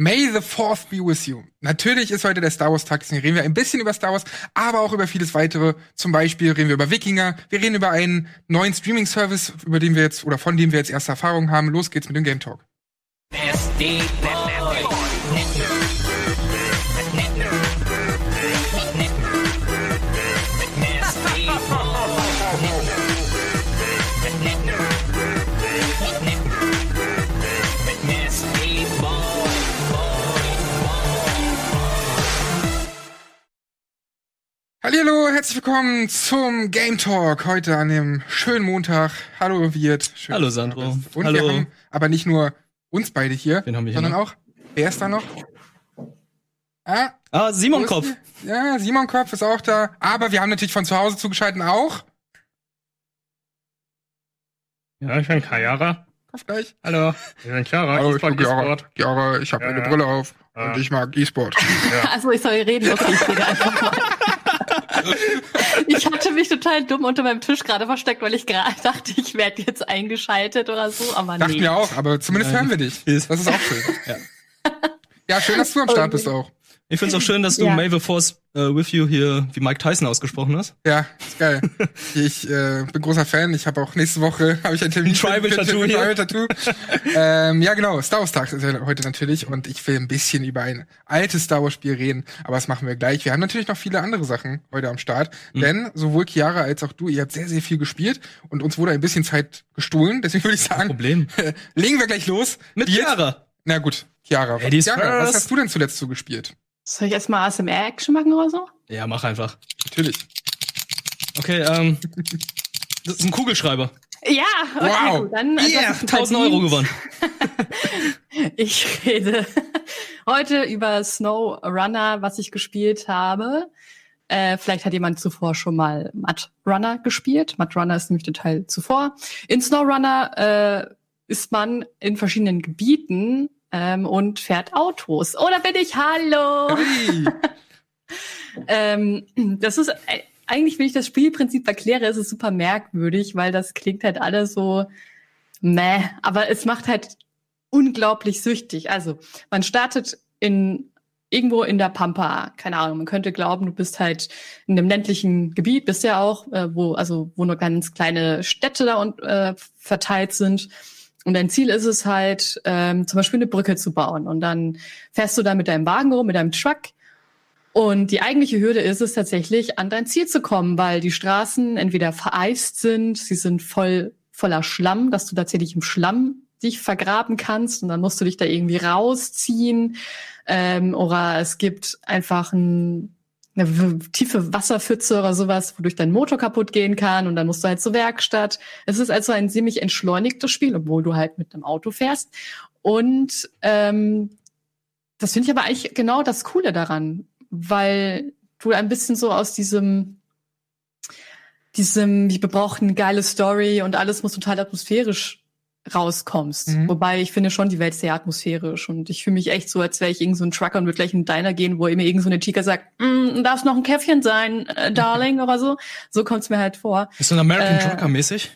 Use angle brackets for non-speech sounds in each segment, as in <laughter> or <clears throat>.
May the Fourth be with you. Natürlich ist heute der Star Wars Tag, deswegen reden wir ein bisschen über Star Wars, aber auch über vieles weitere. Zum Beispiel reden wir über Wikinger, wir reden über einen neuen Streaming-Service, über den wir jetzt oder von dem wir jetzt erste Erfahrungen haben. Los geht's mit dem Game Talk. Hallo, herzlich willkommen zum Game Talk heute an dem schönen Montag. Hallo Wirt. Schön, Hallo Sandro. Und Hallo. wir haben aber nicht nur uns beide hier, Wen haben wir hier sondern noch? auch, wer ist da noch? Ah, Ah, Simon Kopf. Ja, Simon Kopf ist auch da. Aber wir haben natürlich von zu Hause zugeschaltet auch. Ja, ich bin Kayara. Kopf gleich. Hallo. Ich bin Chiara. Hallo, ich bin Chiara. E-Sport. Chiara, ich habe Ja, eine ja. Brille auf Ah. und ich mag E-Sport. Also <laughs> ich soll reden, okay, ich rede einfach mal. <laughs> Ich hatte mich total dumm unter meinem Tisch gerade versteckt, weil ich gerade dachte, ich werde jetzt eingeschaltet oder so, aber Dachten nee. wir auch, aber zumindest Nein. hören wir dich. Das ist auch schön. Ja, schön, dass du am Start bist auch. Ich find's auch schön, dass du <laughs> Ja. May the Force äh, with you hier wie Mike Tyson ausgesprochen hast. Ja, ist geil. <laughs> Ich äh, bin großer Fan. Ich habe auch nächste Woche <laughs> habe ich ein Termin Ein Tribal Tattoo hier. Tribal Tattoo. ähm, ja, genau. Star Wars Tag ist ja heute natürlich und ich will ein bisschen über ein altes Star Wars Spiel reden, aber das machen wir gleich. Wir haben natürlich noch viele andere Sachen heute am Start, Mhm. denn sowohl Chiara als auch du, ihr habt sehr sehr viel gespielt und uns wurde ein bisschen Zeit gestohlen. Deswegen würde ich sagen, Problem. legen wir gleich los. Mit Chiara. Na gut, Chiara. Ladies Chiara, was hast du denn zuletzt so gespielt? Soll ich erstmal ASMR-Action machen oder so? Ja, mach einfach. Natürlich. Okay, ähm. <laughs> Das ist ein Kugelschreiber. Ja, okay, Wow. gut, dann das Yeah, hast du 1000 Euro gewonnen. <laughs> Ich rede heute über Snow Runner, was ich gespielt habe. Äh, vielleicht hat jemand zuvor schon mal Mud Runner gespielt. Mud Runner ist nämlich der Teil zuvor. In Snow Runner äh, ist man in verschiedenen Gebieten ähm, und fährt Autos. Oh, da bin ich. Hallo. Hey. <laughs> Ähm, das ist äh, eigentlich, wenn ich das Spielprinzip erkläre, ist es super merkwürdig, weil das klingt halt alles so meh, aber es macht halt unglaublich süchtig. Also, man startet in irgendwo in der Pampa, keine Ahnung, man könnte glauben, du bist halt in einem ländlichen Gebiet, bist ja auch, äh, wo also wo nur ganz kleine Städte da und äh, verteilt sind. Und dein Ziel ist es halt, ähm, zum Beispiel eine Brücke zu bauen. Und dann fährst du da mit deinem Wagen rum, mit deinem Truck und die eigentliche Hürde ist es tatsächlich, an dein Ziel zu kommen, weil die Straßen entweder vereist sind, sie sind voll voller Schlamm, dass du tatsächlich im Schlamm dich vergraben kannst und dann musst du dich da irgendwie rausziehen. Ähm, oder es gibt einfach ein, eine tiefe Wasserpfütze oder sowas, wodurch dein Motor kaputt gehen kann und dann musst du halt zur Werkstatt. Es ist also ein ziemlich entschleunigtes Spiel, obwohl du halt mit einem Auto fährst. Und ähm, das finde ich aber eigentlich genau das Coole daran, weil du ein bisschen so aus diesem, diesem, wir brauchen eine geile Story und alles muss total atmosphärisch rauskommst. Mhm. Wobei ich finde schon die Welt sehr atmosphärisch und ich fühle mich echt so, als wäre ich irgend so ein Trucker und würde gleich in den Diner gehen, wo mir irgend so eine Chica sagt, mm, darf noch ein Käffchen sein, äh, Darling oder so. So kommt's mir halt vor. Ist so ein American Äh, Trucker mäßig?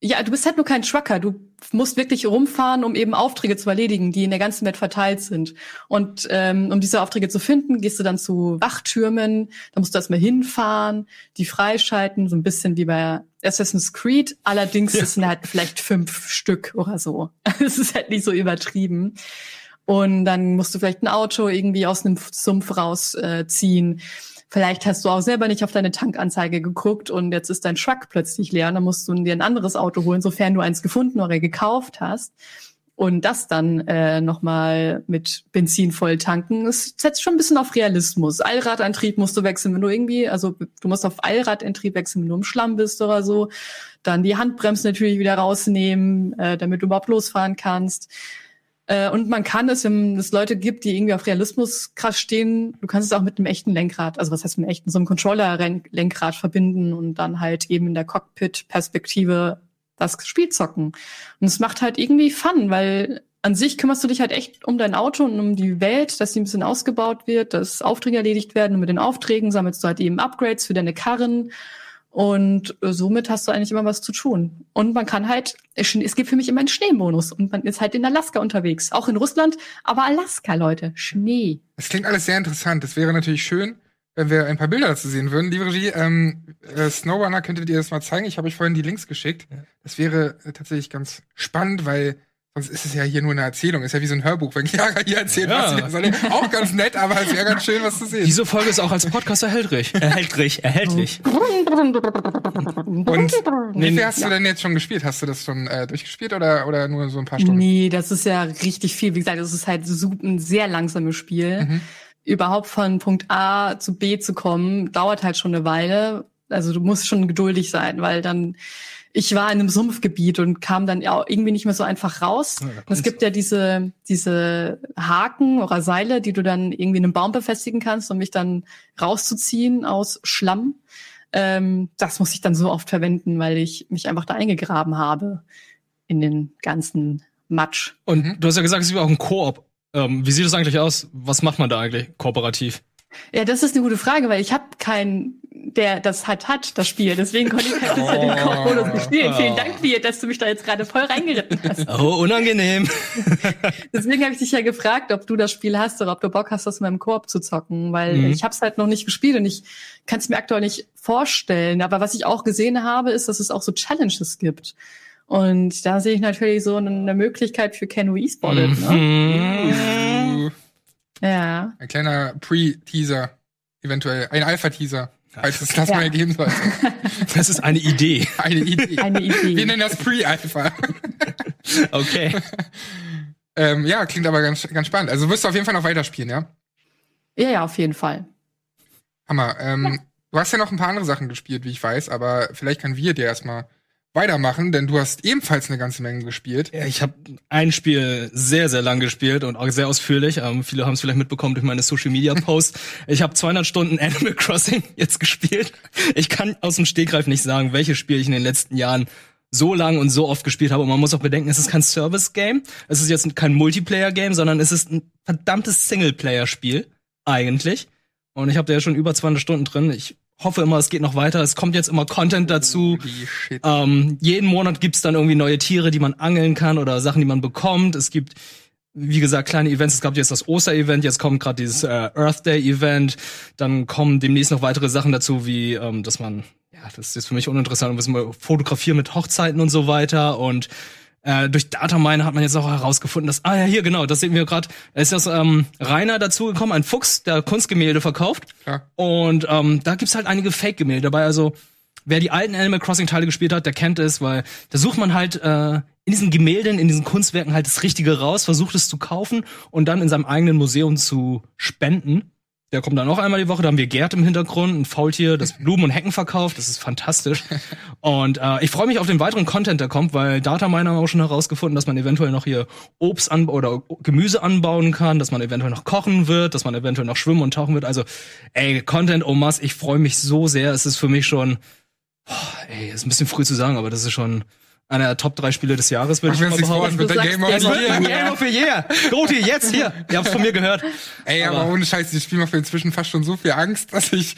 Ja, du bist halt nur kein Trucker. Du musst wirklich rumfahren, um eben Aufträge zu erledigen, die in der ganzen Welt verteilt sind. Und ähm, um diese Aufträge zu finden, gehst du dann zu Wachtürmen. Da musst du erstmal hinfahren, die freischalten, so ein bisschen wie bei Assassin's Creed. Allerdings Ja. sind halt vielleicht fünf Stück oder so. <laughs> Es ist halt nicht so übertrieben. Und dann musst du vielleicht ein Auto irgendwie aus einem Sumpf rausziehen. Äh. Vielleicht hast du auch selber nicht auf deine Tankanzeige geguckt und jetzt ist dein Truck plötzlich leer und dann musst du dir ein anderes Auto holen, sofern du eins gefunden oder gekauft hast. Und das dann äh, nochmal mit Benzin voll tanken, es setzt schon ein bisschen auf Realismus. Allradantrieb musst du wechseln, wenn du irgendwie, also du musst auf Allradantrieb wechseln, wenn du im Schlamm bist oder so. Dann die Handbremse natürlich wieder rausnehmen, äh, damit du überhaupt losfahren kannst. Äh, und man kann es, wenn es Leute gibt, die irgendwie auf Realismus krass stehen, du kannst es auch mit einem echten Lenkrad, also was heißt mit einem echten, so einem Controller-Lenkrad verbinden und dann halt eben in der Cockpit-Perspektive das Spiel zocken. Und es macht halt irgendwie Fun, weil an sich kümmerst du dich halt echt um dein Auto und um die Welt, dass die ein bisschen ausgebaut wird, dass Aufträge erledigt werden und mit den Aufträgen sammelst du halt eben Upgrades für deine Karren Und äh, somit hast du eigentlich immer was zu tun. Und man kann halt, es gibt für mich immer einen Schneebonus. Und man ist halt in Alaska unterwegs. Auch in Russland, aber Alaska, Leute. Schnee. Es klingt alles sehr interessant. Es wäre natürlich schön, wenn wir ein paar Bilder dazu sehen würden. Liebe Regie, ähm, äh, Snowrunner, könntet ihr das mal zeigen? Ich habe euch vorhin die Links geschickt. Das wäre äh, tatsächlich ganz spannend, weil sonst ist es ja hier nur eine Erzählung. Ist ja wie so ein Hörbuch, wenn Chiara hier erzählt, Ja. was sie soll. Auch ganz nett, aber es wäre ganz schön, was zu sehen. Diese Folge ist auch als Podcast erhältlich. Erhältlich, erhältlich. Und wie viel hast du denn jetzt schon gespielt? Hast du das schon äh, durchgespielt oder, oder nur so ein paar Stunden? Nee, das ist ja richtig viel. Wie gesagt, das ist halt so ein sehr langsames Spiel. Mhm. Überhaupt von Punkt A zu B zu kommen, dauert halt schon eine Weile. Also du musst schon geduldig sein, weil dann ich war in einem Sumpfgebiet und kam dann ja irgendwie nicht mehr so einfach raus. Ja, es gibt ja diese, diese Haken oder Seile, die du dann irgendwie in einem Baum befestigen kannst, um mich dann rauszuziehen aus Schlamm. Ähm, das muss ich dann so oft verwenden, weil ich mich einfach da eingegraben habe in den ganzen Matsch. Und du hast ja gesagt, es ist auch ein Koop. Ähm, wie sieht das eigentlich aus? Was macht man da eigentlich kooperativ? Ja, das ist eine gute Frage, weil ich habe keinen, der das halt hat, das Spiel. Deswegen konnte ich halt bisher <laughs> den Koop-Modus nicht spielen. Vielen Dank dir, dass du mich da jetzt gerade voll reingeritten hast. <laughs> Oh, unangenehm. <laughs> Deswegen habe ich dich ja gefragt, ob du das Spiel hast oder ob du Bock hast, das in meinem Koop zu zocken, weil Mhm. ich habe es halt noch nicht gespielt und ich kann es mir aktuell nicht vorstellen. Aber was ich auch gesehen habe, ist, dass es auch so Challenges gibt. Und da sehe ich natürlich so eine Möglichkeit für Ken E-Spotted. Ne? Mhm. Uh, Ja. ein kleiner Pre-Teaser, eventuell. Ein Alpha-Teaser, falls es das Ja. mal geben sollte. <laughs> Das ist eine Idee. Eine Idee. Eine Idee. Wir nennen das Pre-Alpha. <laughs> Okay. <laughs> ähm, ja, klingt aber ganz, ganz spannend. Also wirst du auf jeden Fall noch weiterspielen, ja? Ja, ja, auf jeden Fall. Hammer. Ähm, Du hast ja noch ein paar andere Sachen gespielt, wie ich weiß, aber vielleicht kann wir dir erstmal weitermachen, denn du hast ebenfalls eine ganze Menge gespielt. Ja, ich habe ein Spiel sehr, sehr lang gespielt und auch sehr ausführlich. Ähm, viele haben es vielleicht mitbekommen durch meine Social Media Posts. <laughs> ich habe 200 Stunden Animal Crossing <laughs> jetzt gespielt. Ich kann aus dem Stegreif nicht sagen, welches Spiel ich in den letzten Jahren so lang und so oft gespielt habe. Und man muss auch bedenken, es ist kein Service-Game. Es ist jetzt kein Multiplayer-Game, sondern es ist ein verdammtes Singleplayer-Spiel eigentlich. Und ich habe da ja schon über 200 Stunden drin. Ich hoffe immer, es geht noch weiter. Es kommt jetzt immer Content dazu. Ähm, jeden Monat gibt's dann irgendwie neue Tiere, die man angeln kann oder Sachen, die man bekommt. Es gibt, wie gesagt, kleine Events. Es gab jetzt das Oster-Event, jetzt kommt gerade dieses äh, Earth Day-Event. Dann kommen demnächst noch weitere Sachen dazu, wie ähm, dass man, ja, das ist für mich uninteressant, ein bisschen fotografieren mit Hochzeiten und so weiter. Und äh, durch Datamine hat man jetzt auch herausgefunden, dass, ah ja, hier genau, das sehen wir gerade, es ist das ähm, Rainer dazugekommen, ein Fuchs, der Kunstgemälde verkauft. Klar. Und ähm, da gibt's halt einige Fake-Gemälde dabei. Also wer die alten Animal Crossing-Teile gespielt hat, der kennt es, weil da sucht man halt äh, in diesen Gemälden, in diesen Kunstwerken halt das Richtige raus, versucht es zu kaufen und dann in seinem eigenen Museum zu spenden. Der kommt dann noch einmal die Woche, da haben wir Gerd im Hintergrund, ein Faultier, das <laughs> Blumen und Hecken verkauft, das ist fantastisch. Und äh, ich freue mich auf den weiteren Content, der kommt, weil Dataminer haben auch schon herausgefunden, dass man eventuell noch hier Obst an oder Gemüse anbauen kann, dass man eventuell noch kochen wird, dass man eventuell noch schwimmen und tauchen wird. Also, ey, Content en masse, ich freue mich so sehr. Es ist für mich schon, boah, ey, ist ein bisschen früh zu sagen, aber das ist schon einer der Top 3 Spiele des Jahres, würde ich mal behaupten. Du der Game of Es the wird Year. Game of the Year. Goti, jetzt hier. Ihr habt's von mir gehört. Ey, aber, Aber- ohne Scheiß, dieses Spiel macht mir inzwischen fast schon so viel Angst, dass ich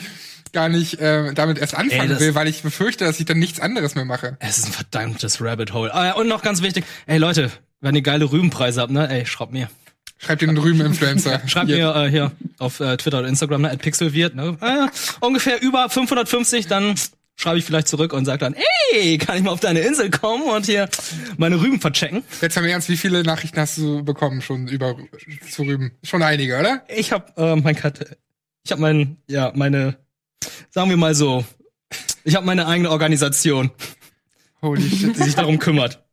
gar nicht äh, damit erst anfangen Ey, das- will, weil ich befürchte, dass ich dann nichts anderes mehr mache. Es ist ein verdammtes Rabbit Hole. Ah, ja, und noch ganz wichtig, ey Leute, wenn ihr geile Rübenpreise habt, ne, ey, schreibt mir. Schreibt den Rüben-Influencer. <laughs> Schreibt mir äh, hier auf äh, Twitter oder Instagram, ne, at pixelwirt, ne, äh, ungefähr über 550, dann schreibe ich vielleicht zurück und sage dann, ey, kann ich mal auf deine Insel kommen und hier meine Rüben verchecken? Jetzt haben wir ernst, wie viele Nachrichten hast du bekommen schon über zu Rüben? Schon einige, oder? Ich habe äh, mein Kat ich habe mein ja meine sagen wir mal so ich habe meine eigene Organisation, Holy shit. <laughs> die sich darum kümmert.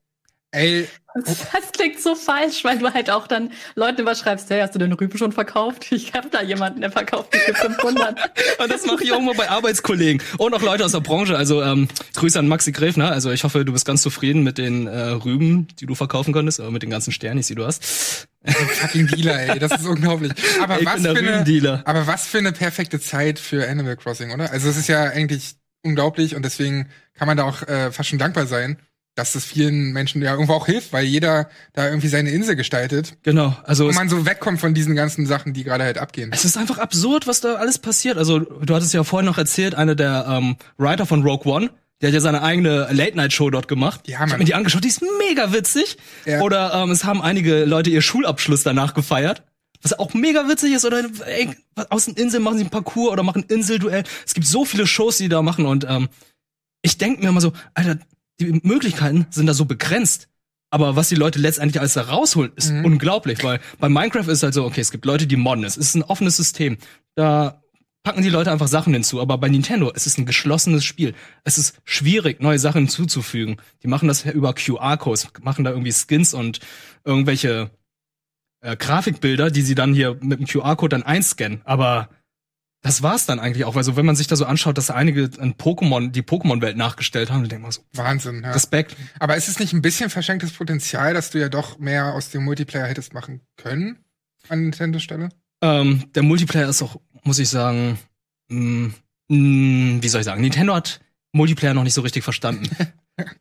Ey, Das, klingt so falsch, weil du halt auch dann Leuten überschreibst, hey, hast du den Rüben schon verkauft? Ich habe da jemanden, der verkauft die für 500. <laughs> Und das mache ich auch immer bei Arbeitskollegen und auch Leute aus der Branche. Also ähm, Grüße an Maxi Gräfner. Also ich hoffe, du bist ganz zufrieden mit den äh, Rüben, die du verkaufen konntest, oder mit den ganzen Sternis, die du hast. fucking Dealer, ey, das ist unglaublich. Aber was für eine, aber was für eine perfekte Zeit für Animal Crossing, oder? Also es ist ja eigentlich unglaublich und deswegen kann man da auch äh, fast schon dankbar sein, dass das vielen Menschen ja irgendwo auch hilft, weil jeder da irgendwie seine Insel gestaltet Genau, also und es, man so wegkommt von diesen ganzen Sachen, die gerade halt abgehen. es ist einfach absurd, was da alles passiert. Also du hattest ja vorhin noch erzählt, einer der ähm, Writer von Rogue One, der hat ja seine eigene Late-Night-Show dort gemacht. Ja, ich Mann. hab mir die angeschaut, die ist mega witzig. Ja. Oder ähm, es haben einige Leute ihr Schulabschluss danach gefeiert. Was auch mega witzig ist, oder ey, aus den Inseln machen sie ein Parcours oder machen ein Inselduell. Es gibt so viele Shows, die da machen und ähm, ich denke mir immer so, Alter, die Möglichkeiten sind da so begrenzt. Aber was die Leute letztendlich alles da rausholen, ist Mhm. unglaublich, weil bei Minecraft ist halt so, okay, es gibt Leute, die modden es. Es ist ein offenes System. Da packen die Leute einfach Sachen hinzu. Aber bei Nintendo, es ist ein geschlossenes Spiel. Es ist schwierig, neue Sachen hinzuzufügen. Die machen das über QR-Codes, machen da irgendwie Skins und irgendwelche äh, Grafikbilder, die sie dann hier mit dem QR-Code dann einscannen. Aber das war's dann eigentlich auch, weil so, wenn man sich da so anschaut, dass einige ein Pokémon, die Pokémon-Welt nachgestellt haben, dann denkt man so, Wahnsinn, ja. Respekt. Aber ist es nicht ein bisschen verschenktes Potenzial, dass du ja doch mehr aus dem Multiplayer hättest machen können an Nintendo Stelle? Ähm, der Multiplayer ist auch, muss ich sagen, mh, mh, wie soll ich sagen, Nintendo hat Multiplayer noch nicht so richtig verstanden. <laughs>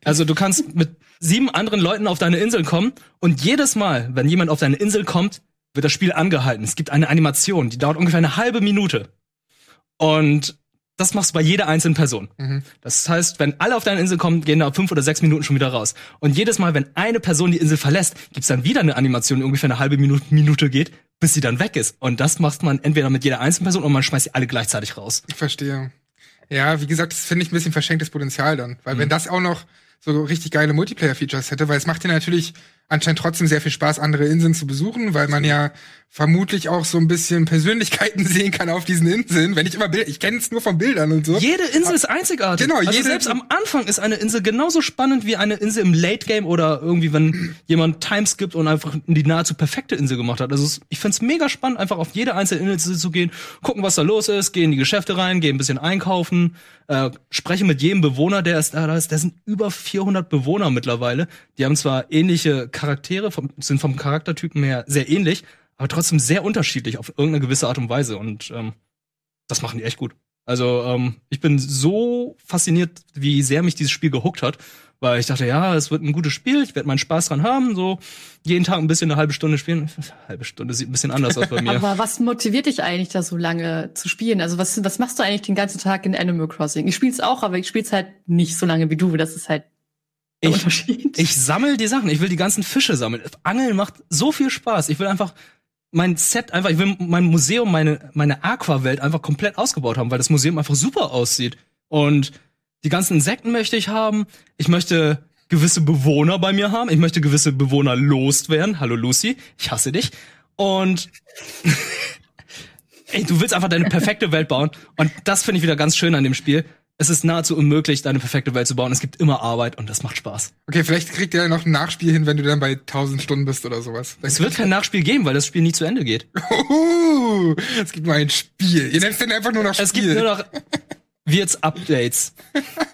Also du kannst mit sieben anderen Leuten auf deine Insel kommen und jedes Mal, wenn jemand auf deine Insel kommt, wird das Spiel angehalten. Es gibt eine Animation, die dauert ungefähr eine halbe Minute. Und das machst du bei jeder einzelnen Person. Mhm. Das heißt, wenn alle auf deine Insel kommen, gehen da fünf oder sechs Minuten schon wieder raus. Und jedes Mal, wenn eine Person die Insel verlässt, gibt's dann wieder eine Animation, die ungefähr eine halbe Minute, Minute geht, bis sie dann weg ist. Und das macht man entweder mit jeder einzelnen Person oder man schmeißt sie alle gleichzeitig raus. Ich verstehe. Ja, wie gesagt, das finde ich ein bisschen verschenktes Potenzial dann. Weil Mhm. wenn das auch noch so richtig geile Multiplayer-Features hätte, weil es macht dir natürlich anscheinend trotzdem sehr viel Spaß, andere Inseln zu besuchen, weil man ja vermutlich auch so ein bisschen Persönlichkeiten <laughs> sehen kann auf diesen Inseln. Wenn ich immer Bild, ich kenne es nur von Bildern und so. Jede Insel ist einzigartig. Genau, also jede- selbst am Anfang ist eine Insel genauso spannend wie eine Insel im Late Game oder irgendwie, wenn <clears throat> jemand Timeskippt und einfach die nahezu perfekte Insel gemacht hat. Also ich find's mega spannend, einfach auf jede einzelne Insel zu gehen, gucken, was da los ist, gehen in die Geschäfte rein, gehen ein bisschen einkaufen, äh, spreche mit jedem Bewohner, der ist da, da ist. Der sind über 400 Bewohner mittlerweile. Die haben zwar ähnliche Charaktere, vom, sind vom Charaktertypen her sehr ähnlich, aber trotzdem sehr unterschiedlich auf irgendeine gewisse Art und Weise. Und ähm, das machen die echt gut. Also ähm, ich bin so fasziniert, wie sehr mich dieses Spiel gehuckt hat, weil ich dachte, ja, es wird ein gutes Spiel, ich werde meinen Spaß dran haben, so jeden Tag ein bisschen eine halbe Stunde spielen. <laughs> halbe Stunde sieht ein bisschen anders aus bei mir. Aber was motiviert dich eigentlich, da so lange zu spielen? Also was, was machst du eigentlich den ganzen Tag in Animal Crossing? Ich spiel's auch, aber ich spiel's halt nicht so lange wie du. Das ist halt Ich-. Ich sammel die Sachen, ich will die ganzen Fische sammeln. Angeln macht so viel Spaß. Ich will einfach mein Set einfach, ich will mein Museum, meine, meine Aqua-Welt einfach komplett ausgebaut haben, weil das Museum einfach super aussieht. Und die ganzen Insekten möchte ich haben. Ich möchte gewisse Bewohner bei mir haben. Ich möchte gewisse Bewohner loswerden. Hallo Lucy, ich hasse dich. Und <laughs> ey, du willst einfach deine perfekte Welt bauen. Und das finde ich wieder ganz schön an dem Spiel. Es ist nahezu unmöglich, deine perfekte Welt zu bauen. Es gibt immer Arbeit und das macht Spaß. Okay, vielleicht kriegt ihr ja noch ein Nachspiel hin, wenn du dann bei 1000 Stunden bist oder sowas. Es wird kein Nachspiel geben, weil das Spiel nie zu Ende geht. Uhu, es gibt nur ein Spiel. Ihr nennt es dann einfach nur noch Spiel. Es gibt nur noch Wirts Updates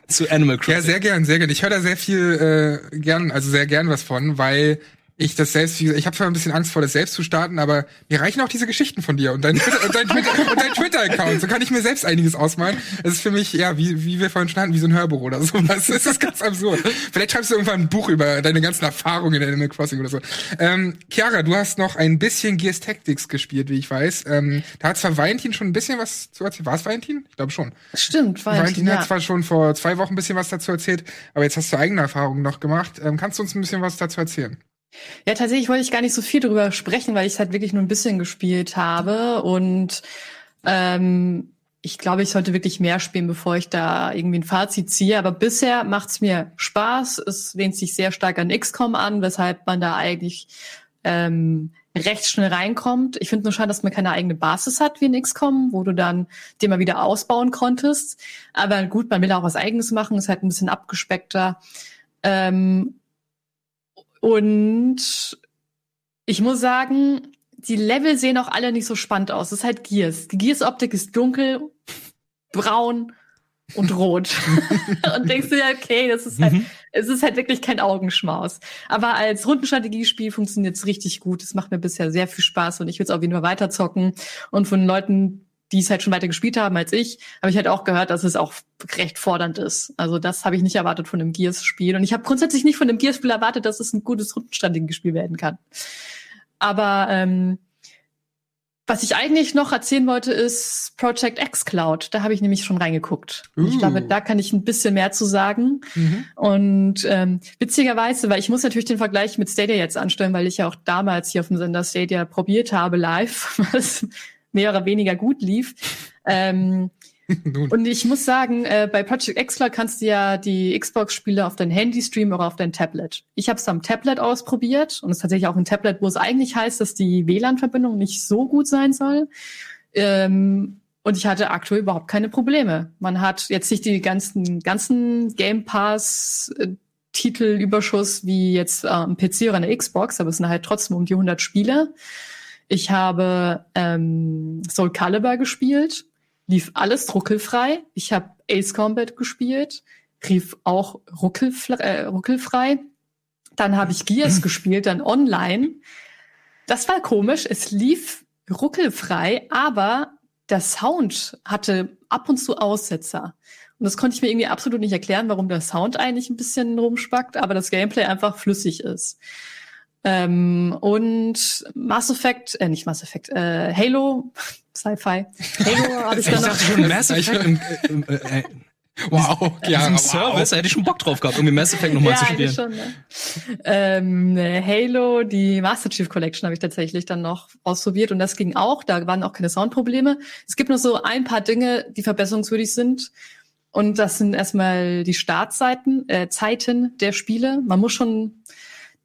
zu Animal Crossing. Ja, sehr gern, sehr gern. Ich höre da sehr viel äh, gern, also sehr gern was von, weil ich das selbst, ich habe zwar ein bisschen Angst vor, das selbst zu starten, aber mir reichen auch diese Geschichten von dir und dein Twitter- und dein Twitter- Twitter-Account. So kann ich mir selbst einiges ausmalen. Es ist für mich, ja, wie, wie wir vorhin schon hatten, wie so ein Hörbuch oder sowas. Das ist ganz absurd. Vielleicht schreibst du irgendwann ein Buch über deine ganzen Erfahrungen in Animal Crossing oder so. Ähm, Chiara, du hast noch ein bisschen Gears Tactics gespielt, wie ich weiß. Ähm, da hat zwar Valentin schon ein bisschen was zu erzählen. War es Valentin? Ich glaube schon. Stimmt, Valentin, Valentin, hat ja. zwar schon vor zwei Wochen ein bisschen was dazu erzählt, aber jetzt hast du eigene Erfahrungen noch gemacht. Ähm, kannst du uns ein bisschen was dazu erzählen? Ja, tatsächlich wollte ich gar nicht so viel drüber sprechen, weil ich es halt wirklich nur ein bisschen gespielt habe und ähm, ich glaube, ich sollte wirklich mehr spielen, bevor ich da irgendwie ein Fazit ziehe. Aber bisher macht's mir Spaß. Es lehnt sich sehr stark an XCOM an, weshalb man da eigentlich ähm, recht schnell reinkommt. Ich finde nur schade, dass man keine eigene Basis hat wie in XCOM, wo du dann den mal wieder ausbauen konntest. Aber gut, man will auch was Eigenes machen, ist halt ein bisschen abgespeckter. Ähm, und ich muss sagen, die Level sehen auch alle nicht so spannend aus. Es ist halt Gears. Die Gears-Optik ist dunkel, braun und rot. <laughs> <laughs> und denkst du ja, okay, das ist halt, Mhm. es ist halt wirklich kein Augenschmaus. Aber als Rundenstrategiespiel funktioniert es richtig gut. Es macht mir bisher sehr viel Spaß und ich will es auf jeden Fall weiterzocken. Und von Leuten, die es halt schon weiter gespielt haben als ich, habe ich halt auch gehört, dass es auch recht fordernd ist. Also das habe ich nicht erwartet von einem Gears-Spiel. Und ich habe grundsätzlich nicht von einem Gears-Spiel erwartet, dass es ein gutes rundenstandiges Spiel werden kann. Aber ähm, was ich eigentlich noch erzählen wollte, ist Project X Cloud. Da habe ich nämlich schon reingeguckt. Uh. Ich glaube, da kann ich ein bisschen mehr zu sagen. Mhm. Und ähm, witzigerweise, weil ich muss natürlich den Vergleich mit Stadia jetzt anstellen, weil ich ja auch damals hier auf dem Sender Stadia probiert habe, live, <laughs> was mehr oder weniger gut lief. <laughs> Ähm, und ich muss sagen, äh, bei Project X Cloud kannst du ja die Xbox-Spiele auf dein Handy streamen oder auf dein Tablet. Ich habe es am Tablet ausprobiert und es ist tatsächlich auch ein Tablet, wo es eigentlich heißt, dass die WLAN-Verbindung nicht so gut sein soll. Ähm, und ich hatte aktuell überhaupt keine Probleme. Man hat jetzt nicht die ganzen, ganzen Game Pass äh, Titelüberschuss wie jetzt äh, am PC oder eine Xbox, aber es sind halt trotzdem um die 100 Spiele. Ich habe ähm, Soul Calibur gespielt lief alles ruckelfrei. Ich habe Ace Combat gespielt, rief auch ruckelfrei. Äh, ruckelfrei. Dann habe ich Gears <clears throat> gespielt, dann online. Das war komisch. Es lief ruckelfrei, aber der Sound hatte ab und zu Aussetzer. Und das konnte ich mir irgendwie absolut nicht erklären, warum der Sound eigentlich ein bisschen rumspackt, aber das Gameplay einfach flüssig ist. Ähm, und Mass Effect, äh, nicht Mass Effect, äh, Halo, <laughs> Sci-Fi. Halo habe ich, ich dachte schon Mass Effect im, im, äh, äh Wow, ja, wow. Service, da hätte ich schon Bock drauf gehabt, irgendwie Mass Effect nochmal ja, zu spielen. Schon, ne? ähm, Halo, die Master Chief Collection habe ich tatsächlich dann noch ausprobiert und das ging auch, da waren auch keine Soundprobleme. Es gibt nur so ein paar Dinge, die verbesserungswürdig sind. Und das sind erstmal die Startzeiten, äh, Zeiten der Spiele. Man muss schon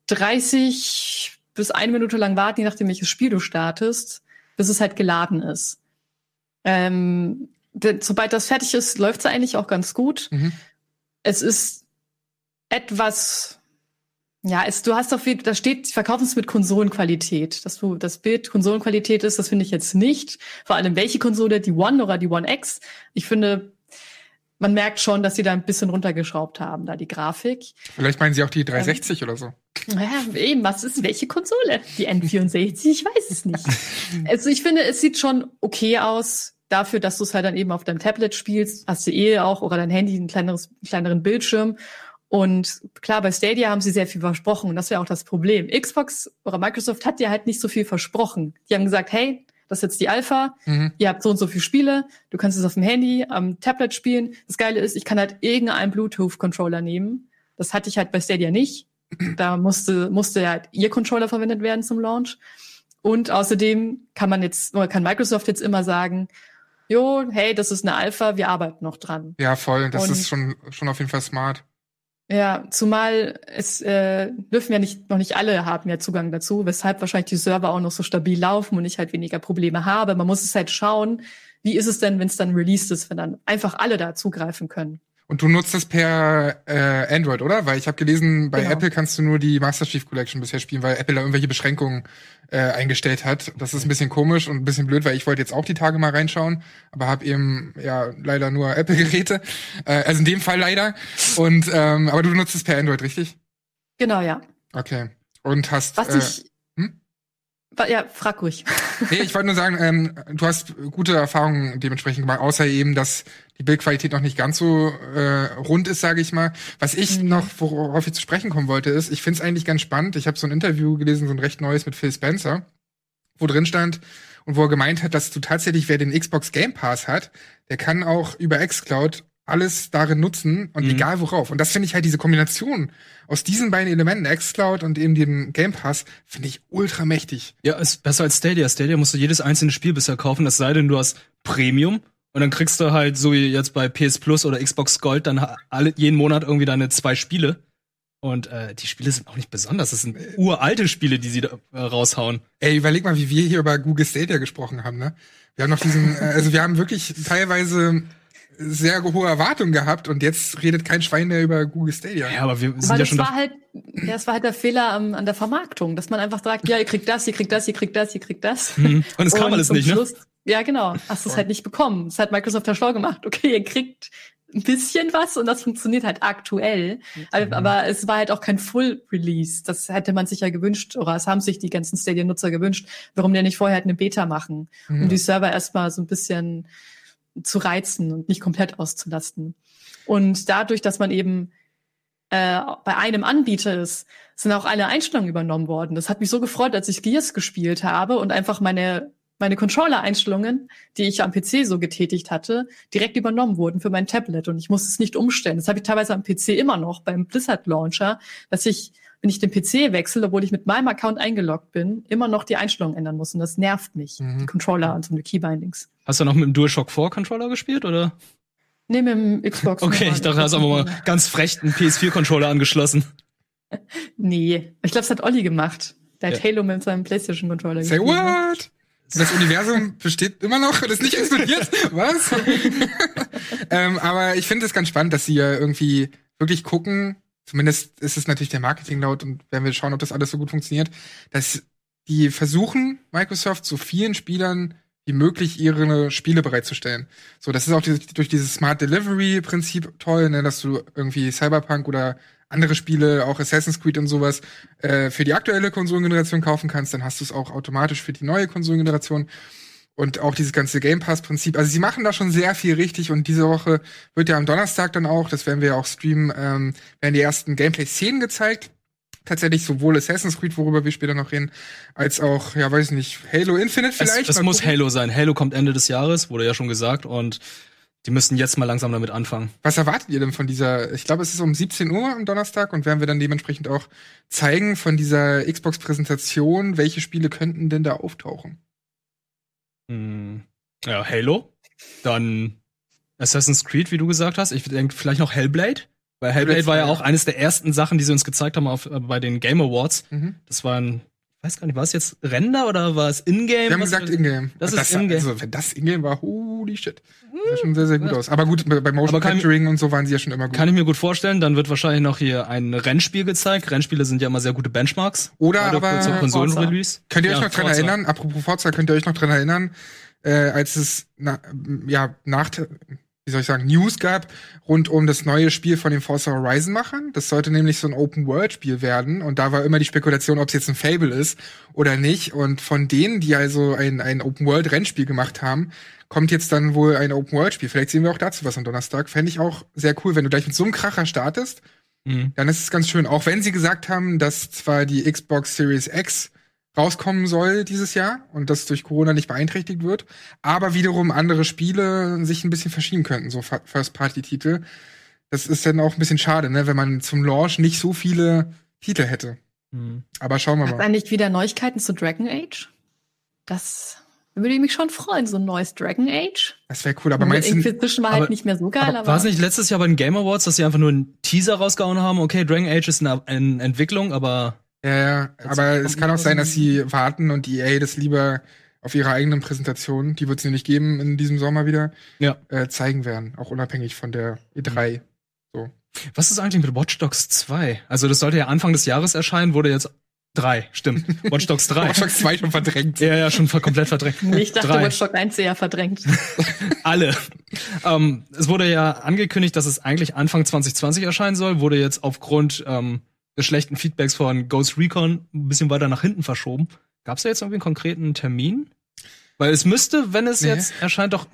30 bis eine Minute lang warten, je nachdem welches Spiel du startest, bis es halt geladen ist. Ähm, sobald das fertig ist, läuft es eigentlich auch ganz gut. Mhm. Es ist etwas, ja, es, du hast auf jeden da steht, verkaufen es mit Konsolenqualität. Dass du das Bild Konsolenqualität ist, das finde ich jetzt nicht. Vor allem welche Konsole, die One oder die One X. Ich finde, man merkt schon, dass sie da ein bisschen runtergeschraubt haben, da die Grafik. Vielleicht meinen sie auch die 360 ähm, oder so. Naja, eben, was ist welche Konsole? Die N64, ich weiß es nicht. <laughs> also ich finde, es sieht schon okay aus. Dafür, dass du es halt dann eben auf deinem Tablet spielst, hast du eh auch oder dein Handy ein kleineres, kleineren Bildschirm. Und klar, bei Stadia haben sie sehr viel versprochen und das wäre auch das Problem. Xbox oder Microsoft hat dir halt nicht so viel versprochen. Die haben gesagt, hey, das ist jetzt die Alpha, mhm. ihr habt so und so viele Spiele, du kannst es auf dem Handy, am Tablet spielen. Das Geile ist, ich kann halt irgendeinen Bluetooth-Controller nehmen. Das hatte ich halt bei Stadia nicht. Da musste, musste halt ihr Controller verwendet werden zum Launch. Und außerdem kann man jetzt, oder kann Microsoft jetzt immer sagen, jo, hey, das ist eine Alpha, wir arbeiten noch dran. Ja, voll, das und ist schon, schon auf jeden Fall smart. Ja, zumal es äh, dürfen ja nicht noch nicht alle haben ja Zugang dazu, weshalb wahrscheinlich die Server auch noch so stabil laufen und ich halt weniger Probleme habe. Man muss es halt schauen, wie ist es denn, wenn es dann released ist, wenn dann einfach alle da zugreifen können. Und du nutzt das per äh, Android, oder? Weil ich habe gelesen, bei genau. Apple kannst du nur die Master Chief Collection bisher spielen, weil Apple da irgendwelche Beschränkungen äh, eingestellt hat. Das ist ein bisschen komisch und ein bisschen blöd, weil ich wollte jetzt auch die Tage mal reinschauen, aber habe eben ja leider nur <laughs> Apple-Geräte. Äh, also in dem Fall leider. Und ähm, aber du nutzt es per Android, richtig? Genau, ja. Okay. Und hast. Was äh, ich ja, frag ruhig. Nee, ich wollte nur sagen, ähm, du hast gute Erfahrungen dementsprechend gemacht, außer eben, dass die Bildqualität noch nicht ganz so äh, rund ist, sage ich mal. Was ich mhm. noch, worauf ich zu sprechen kommen wollte, ist, ich finde es eigentlich ganz spannend. Ich habe so ein Interview gelesen, so ein recht neues mit Phil Spencer, wo drin stand und wo er gemeint hat, dass du tatsächlich, wer den Xbox Game Pass hat, der kann auch über xCloud alles darin nutzen und mhm. egal worauf. Und das finde ich halt diese Kombination aus diesen beiden Elementen, xCloud und eben dem Game Pass, finde ich ultra mächtig. Ja, ist besser als Stadia. Stadia musst du jedes einzelne Spiel bisher kaufen, das sei denn, du hast Premium. Und dann kriegst du halt, so wie jetzt bei PS Plus oder Xbox Gold, dann alle, jeden Monat irgendwie deine zwei Spiele. Und äh, die Spiele sind auch nicht besonders. Das sind uralte Spiele, die sie da äh, raushauen. Ey, überleg mal, wie wir hier über Google Stadia gesprochen haben, ne? Wir haben noch diesen, äh, also wir haben wirklich teilweise sehr hohe Erwartungen gehabt und jetzt redet kein Schwein mehr über Google Stadia. Ja, aber wir sind aber ja schon. War halt, ja, das war halt der Fehler am, an der Vermarktung, dass man einfach sagt, ja, ihr kriegt das, ihr kriegt das, ihr kriegt das, ihr kriegt das. Mhm. Und es kam alles nicht, ne? Schluss, ne? Ja, genau. Hast du es halt nicht bekommen. Das hat Microsoft ja schlau gemacht. Okay, ihr kriegt ein bisschen was und das funktioniert halt aktuell. Aber, aber es war halt auch kein Full Release. Das hätte man sich ja gewünscht, oder es haben sich die ganzen Stadia-Nutzer gewünscht, warum der nicht vorher halt eine Beta machen, um Mhm. die Server erstmal so ein bisschen zu reizen und nicht komplett auszulasten. Und dadurch, dass man eben äh, bei einem Anbieter ist, sind auch alle Einstellungen übernommen worden. Das hat mich so gefreut, als ich Gears gespielt habe und einfach meine meine Controller-Einstellungen, die ich am PC so getätigt hatte, direkt übernommen wurden für mein Tablet und ich musste es nicht umstellen. Das habe ich teilweise am PC immer noch beim Blizzard Launcher, dass ich, wenn ich den PC wechsle, obwohl ich mit meinem Account eingeloggt bin, immer noch die Einstellungen ändern muss und das nervt mich. Mhm. Die Controller und so eine Keybindings. Hast du noch mit dem DualShock 4 Controller gespielt oder? Nee, mit dem Xbox. Okay, ich dachte, du hast aber mal ganz frech einen PS4 Controller angeschlossen. Nee, ich glaube, es hat Olli gemacht. Der hat Ja. Halo mit seinem PlayStation Controller Say gespielt. what? Das Universum besteht immer noch und ist nicht explodiert? Was? <laughs> ähm, aber ich finde es ganz spannend, dass sie ja irgendwie wirklich gucken, zumindest ist es natürlich der Marketinglaut und werden wir schauen, ob das alles so gut funktioniert, dass die versuchen, Microsoft so vielen Spielern wie möglich ihre Spiele bereitzustellen. So, das ist auch durch dieses Smart Delivery Prinzip toll, ne, dass du irgendwie Cyberpunk oder andere Spiele, auch Assassin's Creed und sowas, äh, für die aktuelle Konsolengeneration kaufen kannst, dann hast du es auch automatisch für die neue Konsolengeneration. Und auch dieses ganze Game Pass-Prinzip. Also sie machen da schon sehr viel richtig und diese Woche wird ja am Donnerstag dann auch, das werden wir ja auch streamen, ähm, werden die ersten Gameplay-Szenen gezeigt. Tatsächlich sowohl Assassin's Creed, worüber wir später noch reden, als auch, ja, weiß ich nicht, Halo Infinite vielleicht. es Mal muss gucken. Halo sein. Halo kommt Ende des Jahres, wurde ja schon gesagt, und die müssen jetzt mal langsam damit anfangen. Was erwartet ihr denn von dieser, ich glaube, es ist um 17 Uhr am Donnerstag und werden wir dann dementsprechend auch zeigen von dieser Xbox-Präsentation, welche Spiele könnten denn da auftauchen? Hm, Ja, Halo. Dann Assassin's Creed, wie du gesagt hast. Ich denke vielleicht noch Hellblade. Weil Hellblade war ja auch eines der ersten Sachen, die sie uns gezeigt haben auf, äh, bei den Game Awards. Mhm. Das war ein, ich weiß gar nicht, war es jetzt Render oder war es Ingame? Wir haben Was- gesagt Ingame. Das ist Ingame. Also, wenn das Ingame war, holy shit. Das sah schon sehr, sehr gut aus. Aber gut, bei Motion Capturing und so waren sie ja schon immer gut. Kann ich mir gut vorstellen. Dann wird wahrscheinlich noch hier ein Rennspiel gezeigt. Rennspiele sind ja immer sehr gute Benchmarks. Oder aber zur Konsolenrelease. Könnt ihr euch Ja, noch dran Forza. erinnern? Apropos Forza, könnt ihr euch noch dran erinnern, äh, als es na, ja nach wie soll ich sagen News gab rund um das neue Spiel von den Forza Horizon Machern. Das sollte nämlich so ein Open World Spiel werden und da war immer die Spekulation, ob es jetzt ein Fable ist oder nicht. Und von denen, die also ein ein Open World Rennspiel gemacht haben, kommt jetzt dann wohl ein Open World Spiel. Vielleicht sehen wir auch dazu was am Donnerstag. Fände ich auch sehr cool, wenn du gleich mit so einem Kracher startest Mhm. dann ist es ganz schön. Auch wenn sie gesagt haben, dass zwar die Xbox Series X rauskommen soll dieses Jahr und das durch Corona nicht beeinträchtigt wird, aber wiederum andere Spiele sich ein bisschen verschieben könnten, so First-Party-Titel. Das ist dann auch ein bisschen schade, ne, wenn man zum Launch nicht so viele Titel hätte. Mhm. Aber schauen wir Hat mal. eigentlich wieder Neuigkeiten zu Dragon Age? Das würde ich mich schon freuen, so ein neues Dragon Age. Das wäre cool. Aber meinst du, Inquisition war halt aber- nicht mehr so geil, Aber aber, war es nicht letztes Jahr bei den Game Awards, dass sie einfach nur einen Teaser rausgehauen haben? Okay, Dragon Age ist eine, eine Entwicklung, aber ja, ja, aber es kann auch sein, so dass sie warten und die EA das lieber auf ihrer eigenen Präsentation, die wird es nicht geben in diesem Sommer wieder, Ja. äh, zeigen werden, auch unabhängig von der E E3. was ist eigentlich mit Watch Dogs 2? Also das sollte ja Anfang des Jahres erscheinen, wurde jetzt drei, stimmt. <laughs> Watch Dogs 3. Watch Dogs 2 schon verdrängt. ja, ja, schon komplett verdrängt. ich dachte, Drei. Watch Dogs 1 eher verdrängt. <laughs> Alle. ähm, es wurde ja angekündigt, dass es eigentlich Anfang 2020 erscheinen soll, wurde jetzt aufgrund ähm, schlechten Feedbacks von Ghost Recon ein bisschen weiter nach hinten verschoben. Gab es da jetzt irgendwie einen konkreten Termin? Weil es müsste, wenn es Nee. jetzt erscheint, doch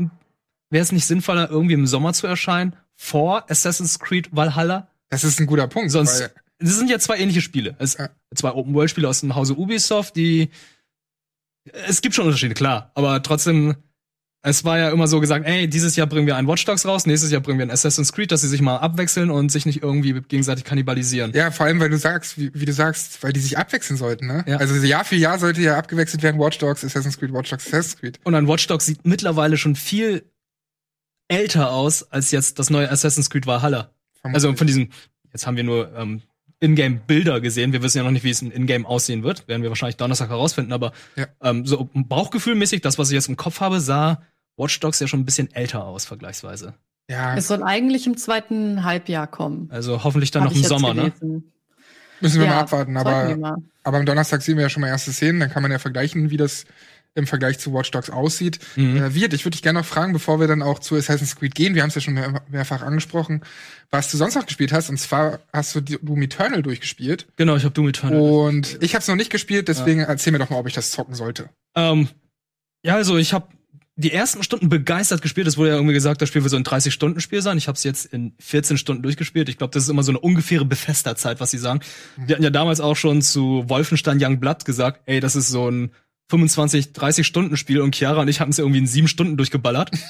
wäre es nicht sinnvoller, irgendwie im Sommer zu erscheinen, vor Assassin's Creed Valhalla? Das ist ein guter Punkt. Sonst, weil, das sind ja zwei ähnliche Spiele. Es, Ja. Zwei Open-World-Spiele aus dem Hause Ubisoft, die, es gibt schon Unterschiede, klar, aber trotzdem, es war ja immer so gesagt, ey, dieses Jahr bringen wir einen Watch Dogs raus, nächstes Jahr bringen wir ein Assassin's Creed, dass sie sich mal abwechseln und sich nicht irgendwie gegenseitig kannibalisieren. ja, vor allem, weil du sagst, wie, wie du sagst, weil die sich abwechseln sollten, ne? Ja. Also Jahr für Jahr sollte ja abgewechselt werden, Watch Dogs, Assassin's Creed, Watch Dogs, Assassin's Creed. Und ein Watch Dogs sieht mittlerweile schon viel älter aus als jetzt das neue Assassin's Creed Valhalla. Also Vermutlich. von diesen, jetzt haben wir nur ähm, Ingame-Bilder gesehen. Wir wissen ja noch nicht, wie es in Ingame aussehen wird. Werden wir wahrscheinlich Donnerstag herausfinden. Aber Ja. ähm, so bauchgefühlmäßig, das, was ich jetzt im Kopf habe, sah Watch Dogs ja schon ein bisschen älter aus, vergleichsweise. ja, Es soll eigentlich im zweiten Halbjahr kommen. Also hoffentlich dann Hab noch im Sommer, ne? gelesen. müssen wir Ja, mal abwarten. Aber, mal. aber am Donnerstag sehen wir ja schon mal erste Szenen, dann kann man ja vergleichen, wie das im Vergleich zu Watch Dogs aussieht. Mhm. Äh, Wirt, ich würde dich gerne noch fragen, bevor wir dann auch zu Assassin's Creed gehen, wir haben es ja schon mehr, mehrfach angesprochen, was du sonst noch gespielt hast. Und zwar hast du Doom Eternal durchgespielt. Genau, ich habe Doom Eternal. Und ich habe es noch nicht gespielt, deswegen erzähl mir doch mal, ob ich das zocken sollte. Ähm, ja, also ich habe die ersten Stunden begeistert gespielt. Es wurde ja irgendwie gesagt, das Spiel wird so ein 30-Stunden-Spiel sein. Ich habe es jetzt in 14 Stunden durchgespielt. Ich glaube, das ist immer so eine ungefähre Bethesda-Zeit, was sie sagen. Die hatten ja damals auch schon zu Wolfenstein Young Blood gesagt, ey, das ist so ein 25, 30 Stunden Spiel und Chiara und ich haben es irgendwie in sieben Stunden durchgeballert. <laughs>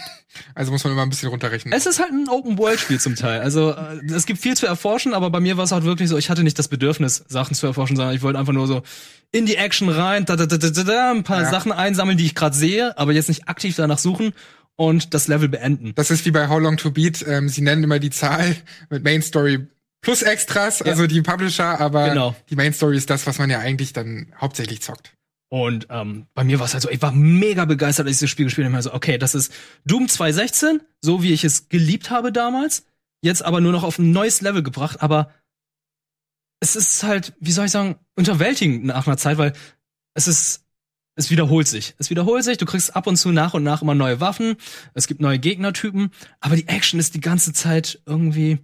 Also muss man immer ein bisschen runterrechnen. Es ist halt ein Open-World-Spiel zum Teil. Also äh, es gibt viel zu erforschen, aber bei mir war es halt wirklich so, ich hatte nicht das Bedürfnis, Sachen zu erforschen, sondern ich wollte einfach nur so in die Action rein, da, da, da, da, da, da, ein paar Ja. Sachen einsammeln, die ich gerade sehe, aber jetzt nicht aktiv danach suchen und das Level beenden. Das ist wie bei How Long to Beat. Ähm, sie nennen immer die Zahl mit Main Story plus Extras, also die Publisher, aber Genau. die Main Story ist das, was man ja eigentlich dann hauptsächlich zockt. Und ähm, bei mir war es halt so, ich war mega begeistert, als ich das Spiel gespielt habe. Ich so, okay, das ist Doom 2016, so wie ich es geliebt habe damals, jetzt aber nur noch auf ein neues Level gebracht, aber es ist halt, wie soll ich sagen, unterwältigend nach einer Zeit, weil es ist, es wiederholt sich. Es wiederholt sich, du kriegst ab und zu nach und nach immer neue Waffen, es gibt neue Gegnertypen, aber die Action ist die ganze Zeit irgendwie,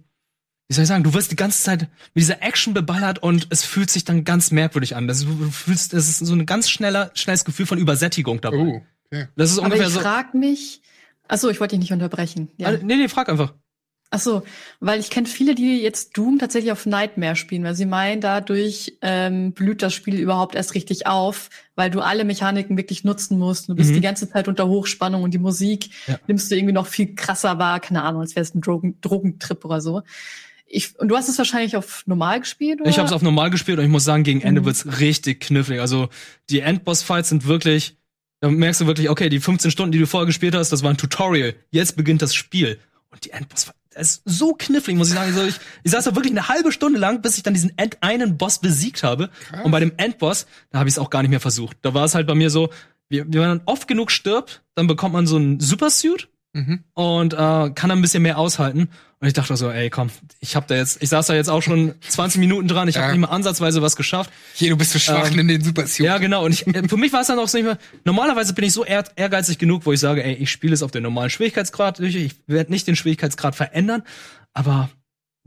wie soll ich sagen, du wirst die ganze Zeit mit dieser Action beballert und es fühlt sich dann ganz merkwürdig an. Das, du fühlst, das ist so ein ganz schneller, schnelles Gefühl von Übersättigung dabei. Oh, okay. Das ist Aber ungefähr ich so. frag mich. Achso, ich wollte dich nicht unterbrechen. Ja. Ah, Nee, nee, frag einfach. Ach so, weil ich kenne viele, die jetzt Doom tatsächlich auf Nightmare spielen, weil sie meinen, dadurch ähm, blüht das Spiel überhaupt erst richtig auf, weil du alle Mechaniken wirklich nutzen musst. Du bist Mhm. die ganze Zeit unter Hochspannung und die Musik Ja. nimmst du irgendwie noch viel krasser wahr, keine Ahnung, als wäre es ein Drogen Drogentrip oder so. Ich, und du hast es wahrscheinlich auf normal gespielt, oder? Ich habe es auf normal gespielt und ich muss sagen, gegen Ende Mhm. wird's richtig knifflig. Also die Endboss-Fights sind wirklich, da merkst du wirklich, okay, die 15 Stunden, die du vorher gespielt hast, das war ein Tutorial. Jetzt beginnt das Spiel. Und die Endboss, das ist so knifflig, muss ich sagen. Also ich, ich saß da wirklich eine halbe Stunde lang, bis ich dann diesen End einen Boss besiegt habe. Krass. Und bei dem Endboss, da habe ich es auch gar nicht mehr versucht. Da war es halt bei mir so, wie- wenn man oft genug stirbt, dann bekommt man so einen Supersuit Mhm. und äh, kann dann ein bisschen mehr aushalten. Und ich dachte so, ey, komm, ich hab da jetzt, ich saß da jetzt auch schon 20 Minuten dran, ich habe Ja. nicht mal ansatzweise was geschafft. Hier, du bist so schwach Ähm, in den Super Suit. Ja, genau. Und ich, äh, für mich war es dann auch so nicht mehr. Normalerweise bin ich so ehr, ehrgeizig genug, wo ich sage, ey, ich spiele es auf den normalen Schwierigkeitsgrad durch. Ich werde nicht den Schwierigkeitsgrad verändern. Aber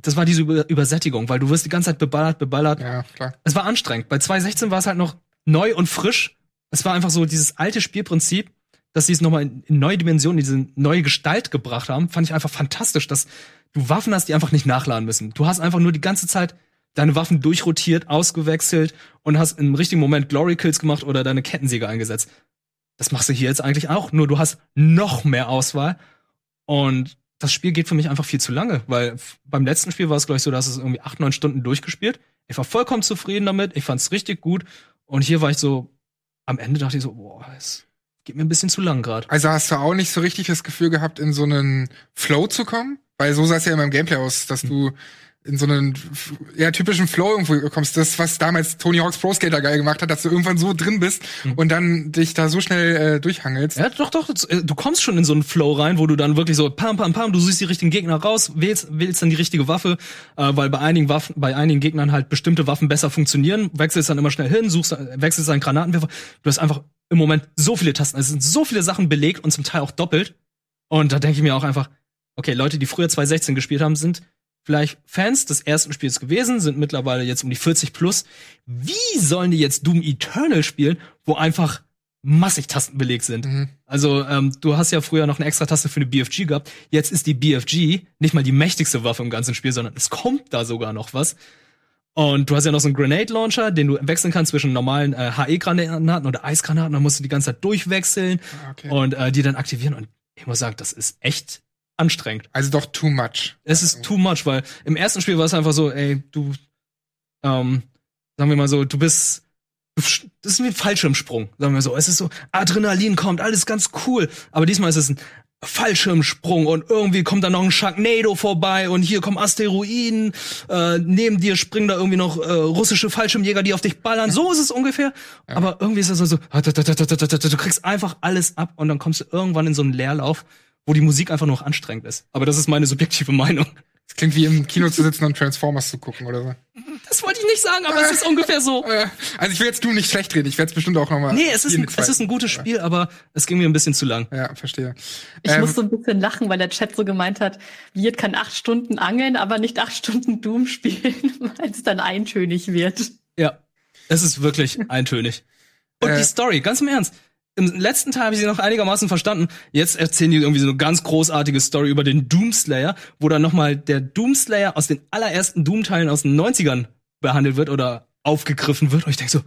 das war diese Über Übersättigung, weil du wirst die ganze Zeit beballert, beballert. ja, klar. Es war anstrengend. Bei 2016 war es halt noch neu und frisch. Es war einfach so dieses alte Spielprinzip, dass sie es nochmal in, in neue Dimensionen, diese neue Gestalt gebracht haben, fand ich einfach fantastisch, dass du Waffen hast, die einfach nicht nachladen müssen. Du hast einfach nur die ganze Zeit deine Waffen durchrotiert, ausgewechselt und hast im richtigen Moment Glory Kills gemacht oder deine Kettensäge eingesetzt. Das machst du hier jetzt eigentlich auch, nur du hast noch mehr Auswahl und das Spiel geht für mich einfach viel zu lange, weil beim letzten Spiel war es, glaube ich, so, dass es irgendwie acht, neun Stunden durchgespielt. Ich war vollkommen zufrieden damit, ich fand es richtig gut. Und hier war ich so, am Ende dachte ich so, boah, es geht mir ein bisschen zu lang gerade. Also hast du auch nicht so richtig das Gefühl gehabt, in so einen Flow zu kommen? Weil so sah es ja in meinem Gameplay aus, dass du in so einen ja, typischen Flow irgendwo kommst. Das, was damals Tony Hawk's Pro Skater geil gemacht hat, dass du irgendwann so drin bist und dann dich da so schnell äh, durchhangelst. Ja, doch, doch, du- du kommst schon in so einen Flow rein, wo du dann wirklich so pam, pam, pam, du suchst die richtigen Gegner raus, wählst, wählst dann die richtige Waffe, äh, weil bei einigen Waffen, bei einigen Gegnern halt bestimmte Waffen besser funktionieren, wechselst dann immer schnell hin, suchst, äh, wechselst deinen Granatenwerfer. Du hast einfach im Moment so viele Tasten, es sind so viele Sachen belegt und zum Teil auch doppelt. Und da denke ich mir auch einfach, okay, Leute, die früher 2016 gespielt haben, sind vielleicht Fans des ersten Spiels gewesen, sind mittlerweile jetzt um die 40 plus. Wie sollen die jetzt Doom Eternal spielen, wo einfach massig Tasten belegt sind? Mhm. Also, ähm, du hast ja früher noch eine extra Taste für eine BFG gehabt. Jetzt ist die BFG nicht mal die mächtigste Waffe im ganzen Spiel, sondern es kommt da sogar noch was. Und du hast ja noch so einen Grenade Launcher, den du wechseln kannst zwischen normalen äh, HE-Granaten oder Eisgranaten. Da musst du die ganze Zeit durchwechseln Ah, Okay. und äh, die dann aktivieren. Und ich muss sagen, das ist echt anstrengend. Also doch too much. Es ist too much, weil im ersten Spiel war es einfach so, ey, du, ähm, sagen wir mal so, du bist, das ist wie ein Fallschirmsprung, sagen wir so. Es ist so, Adrenalin kommt, alles ganz cool. Aber diesmal ist es ein Fallschirmsprung und irgendwie kommt da noch ein Sharknado vorbei und hier kommen Asteroiden, äh, neben dir springen da irgendwie noch äh, russische Fallschirmjäger, die auf dich ballern. So ist es ungefähr. Aber irgendwie ist es so, so, du kriegst einfach alles ab und dann kommst du irgendwann in so einen Leerlauf, wo die Musik einfach nur noch anstrengend ist. Aber das ist meine subjektive Meinung. Das klingt wie im Kino zu sitzen und Transformers zu gucken oder so. Das wollte ich nicht sagen, aber es ist ungefähr so. Äh, Also ich will jetzt du nicht schlecht reden, ich werde es bestimmt auch nochmal. Nee, es ist, ein, es ist ein gutes Spiel, aber es ging mir ein bisschen zu lang. Ja, verstehe. Ich Ähm, muss so ein bisschen lachen, weil der Chat so gemeint hat, Wirt kann acht Stunden angeln, aber nicht acht Stunden Doom spielen, <laughs> weil es dann eintönig wird. Ja, es ist wirklich eintönig. Und Äh. die Story, ganz im Ernst. Im letzten Teil habe ich sie noch einigermaßen verstanden. Jetzt erzählen die irgendwie so eine ganz großartige Story über den Doomslayer, wo dann nochmal der Doomslayer aus den allerersten Doom-Teilen aus den 90ern behandelt wird oder aufgegriffen wird. Und ich denke so,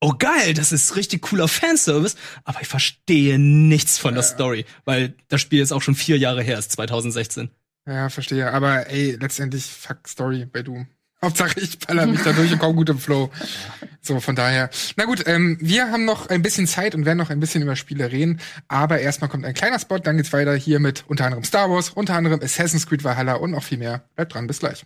oh geil, das ist richtig cooler Fanservice, aber ich verstehe nichts von der Story, weil das Spiel jetzt auch schon vier Jahre her ist, 2016. Ja, verstehe. Aber ey, letztendlich fuck Story bei Doom. Hauptsache ich baller mich dadurch und komm gut im Flow. So, von daher. Na gut, ähm, wir haben noch ein bisschen Zeit und werden noch ein bisschen über Spiele reden. Aber erstmal kommt ein kleiner Spot, dann geht's weiter hier mit unter anderem Star Wars, unter anderem Assassin's Creed Valhalla und noch viel mehr. Bleibt dran, bis gleich.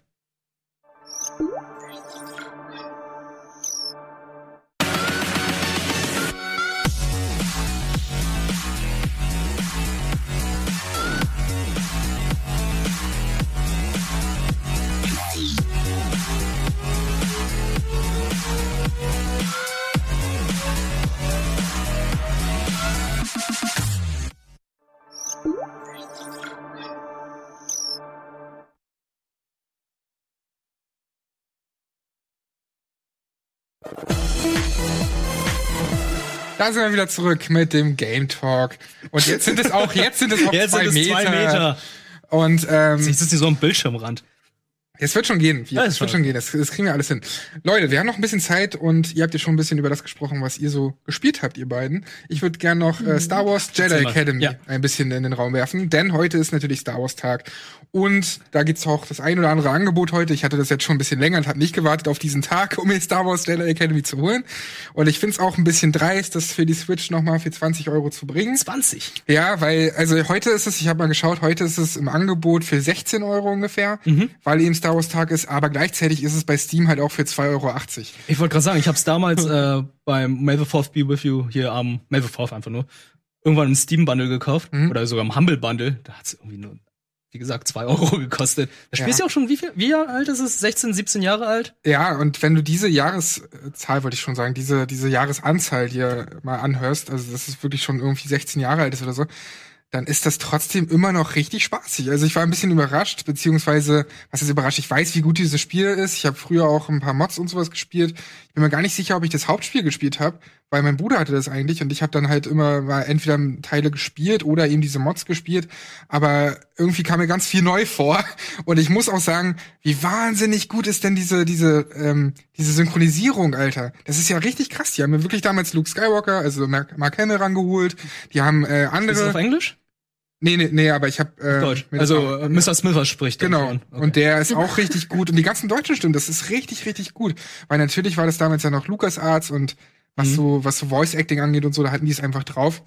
Da sind wir wieder zurück mit dem Game Talk. Und jetzt sind es auch, jetzt sind es auch Jetzt zwei, sind es Meter. zwei Meter. Und ähm, Jetzt ist die so am Bildschirmrand. Es wird schon gehen. Ja, Es wird schon. gehen. Das, das kriegen wir alles hin. Leute, wir haben noch ein bisschen Zeit und ihr habt ja schon ein bisschen über das gesprochen, was ihr so gespielt habt, ihr beiden. Ich würde gern noch äh, Star Wars Jedi. Academy Ja. ein bisschen in den Raum werfen, denn heute ist natürlich Star Wars Tag und da gibt's auch das ein oder andere Angebot heute. Ich hatte das jetzt schon ein bisschen länger und habe nicht gewartet auf diesen Tag, um mir Star Wars Jedi Academy zu holen. Und ich find's auch ein bisschen dreist, das für die Switch nochmal für 20 Euro zu bringen. 20. Ja, weil, also heute ist es, ich habe mal geschaut, heute ist es im Angebot für 16 Euro ungefähr, Mhm. weil eben Star Wars Tag ist, aber gleichzeitig ist es bei Steam halt auch für 2,80 Euro. Ich wollte gerade sagen, ich habe es damals äh, beim May the Fourth Be With You hier am May the Fourth einfach nur irgendwann im Steam Bundle gekauft Mhm. oder sogar im Humble Bundle. Da hat's irgendwie nur, wie gesagt, zwei Euro <laughs> gekostet. Das Spiel Ja. ist ja auch schon, wie viel, wie alt ist es? 16, 17 Jahre alt? Ja, und wenn du diese Jahreszahl, wollte ich schon sagen, diese, diese Jahresanzahl dir mal anhörst, also das ist wirklich schon irgendwie 16 Jahre alt ist oder so, dann ist das trotzdem immer noch richtig spaßig. Also ich war ein bisschen überrascht, beziehungsweise, was ist überrascht, ich weiß, wie gut dieses Spiel ist. Ich habe früher auch ein paar Mods und sowas gespielt. Ich bin mir gar nicht sicher, ob ich das Hauptspiel gespielt habe, weil mein Bruder hatte das eigentlich und ich habe dann halt immer mal entweder Teile gespielt oder eben diese Mods gespielt. Aber irgendwie kam mir ganz viel neu vor. <laughs> Und ich muss auch sagen, wie wahnsinnig gut ist denn diese, diese, ähm, diese Synchronisierung, Alter. Das ist ja richtig krass. Die haben mir wirklich damals Luke Skywalker, also Mark, Mark Hamill rangeholt. Die haben äh, Ist es andere. auf Englisch? Nee, nee, nee, aber ich habe äh, Deutsch. das Also auch- äh, Mr. Smithers spricht. Genau. Okay. Und der ist auch richtig gut. Und die ganzen deutschen Stimmen, das ist richtig, richtig gut. Weil natürlich war das damals ja noch LucasArts und was Mhm. so, was so Voice Acting angeht und so, da hatten die es einfach drauf.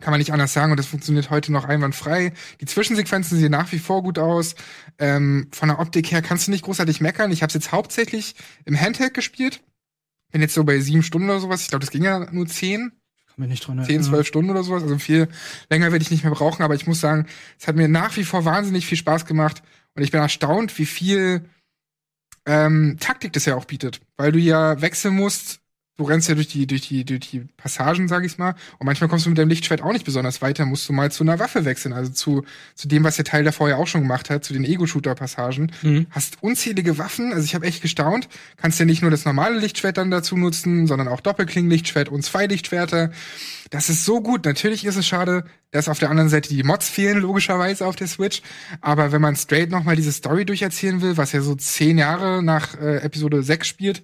Kann man nicht anders sagen. Und das funktioniert heute noch einwandfrei. Die Zwischensequenzen sehen nach wie vor gut aus. Ähm, von der Optik her kannst du nicht großartig meckern. Ich habe es jetzt hauptsächlich im Handheld gespielt. Bin jetzt so bei sieben Stunden oder sowas. Ich glaube, das ging ja nur zehn. Kann mich nicht dran 10, 12 Stunden oder sowas. Also viel länger werde ich nicht mehr brauchen, aber ich muss sagen, es hat mir nach wie vor wahnsinnig viel Spaß gemacht und ich bin erstaunt, wie viel ähm, Taktik das ja auch bietet. Weil du ja wechseln musst, du rennst ja durch die, durch die, durch die Passagen, sag ich's mal, und manchmal kommst du mit deinem Lichtschwert auch nicht besonders weiter, musst du mal zu einer Waffe wechseln, also zu, zu dem, was der Teil davor ja auch schon gemacht hat, zu den Ego-Shooter-Passagen. Mhm. Hast unzählige Waffen, also ich habe echt gestaunt. Kannst ja nicht nur das normale Lichtschwert dann dazu nutzen, sondern auch Doppelklingenlichtschwert und zwei Lichtschwerter. Das ist so gut. Natürlich ist es schade, dass auf der anderen Seite die Mods fehlen, logischerweise auf der Switch. Aber wenn man straight nochmal diese Story durcherzählen will, was ja so zehn Jahre nach äh, Episode 6 spielt,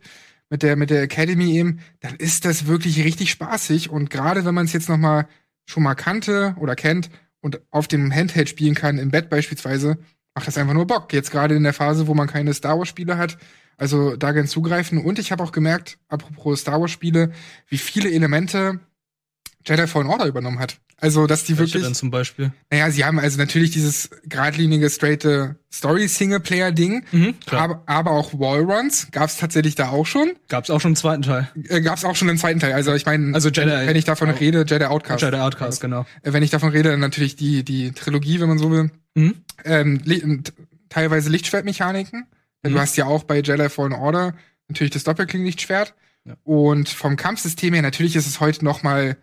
mit der, mit der Academy eben, dann ist das wirklich richtig spaßig. Und gerade wenn man es jetzt nochmal schon mal kannte oder kennt und auf dem Handheld spielen kann, im Bett beispielsweise, macht das einfach nur Bock. Jetzt gerade in der Phase, wo man keine Star Wars Spiele hat, also da gern zugreifen. Und ich habe auch gemerkt, apropos Star Wars Spiele, wie viele Elemente Jedi Fallen Order übernommen hat. Also, dass die Welche wirklich, denn zum Beispiel? naja, sie haben also natürlich dieses geradlinige, straighte Story-Singleplayer-Ding, Mhm, aber, aber auch Wallruns gab's tatsächlich da auch schon. Gab's auch schon im zweiten Teil. Äh, gab's auch schon im zweiten Teil. Also ich meine, Also Jedi- wenn, ich davon auch- rede, Jedi Outcast. Jedi Outcast, genau. Äh, Wenn ich davon rede, dann natürlich die, die Trilogie, wenn man so will. Mhm. Ähm, und teilweise Lichtschwertmechaniken. Mhm. du hast ja auch bei Jedi Fallen Order natürlich das Doppelkling-Lichtschwert. Ja. Und vom Kampfsystem her, natürlich ist es heute noch mal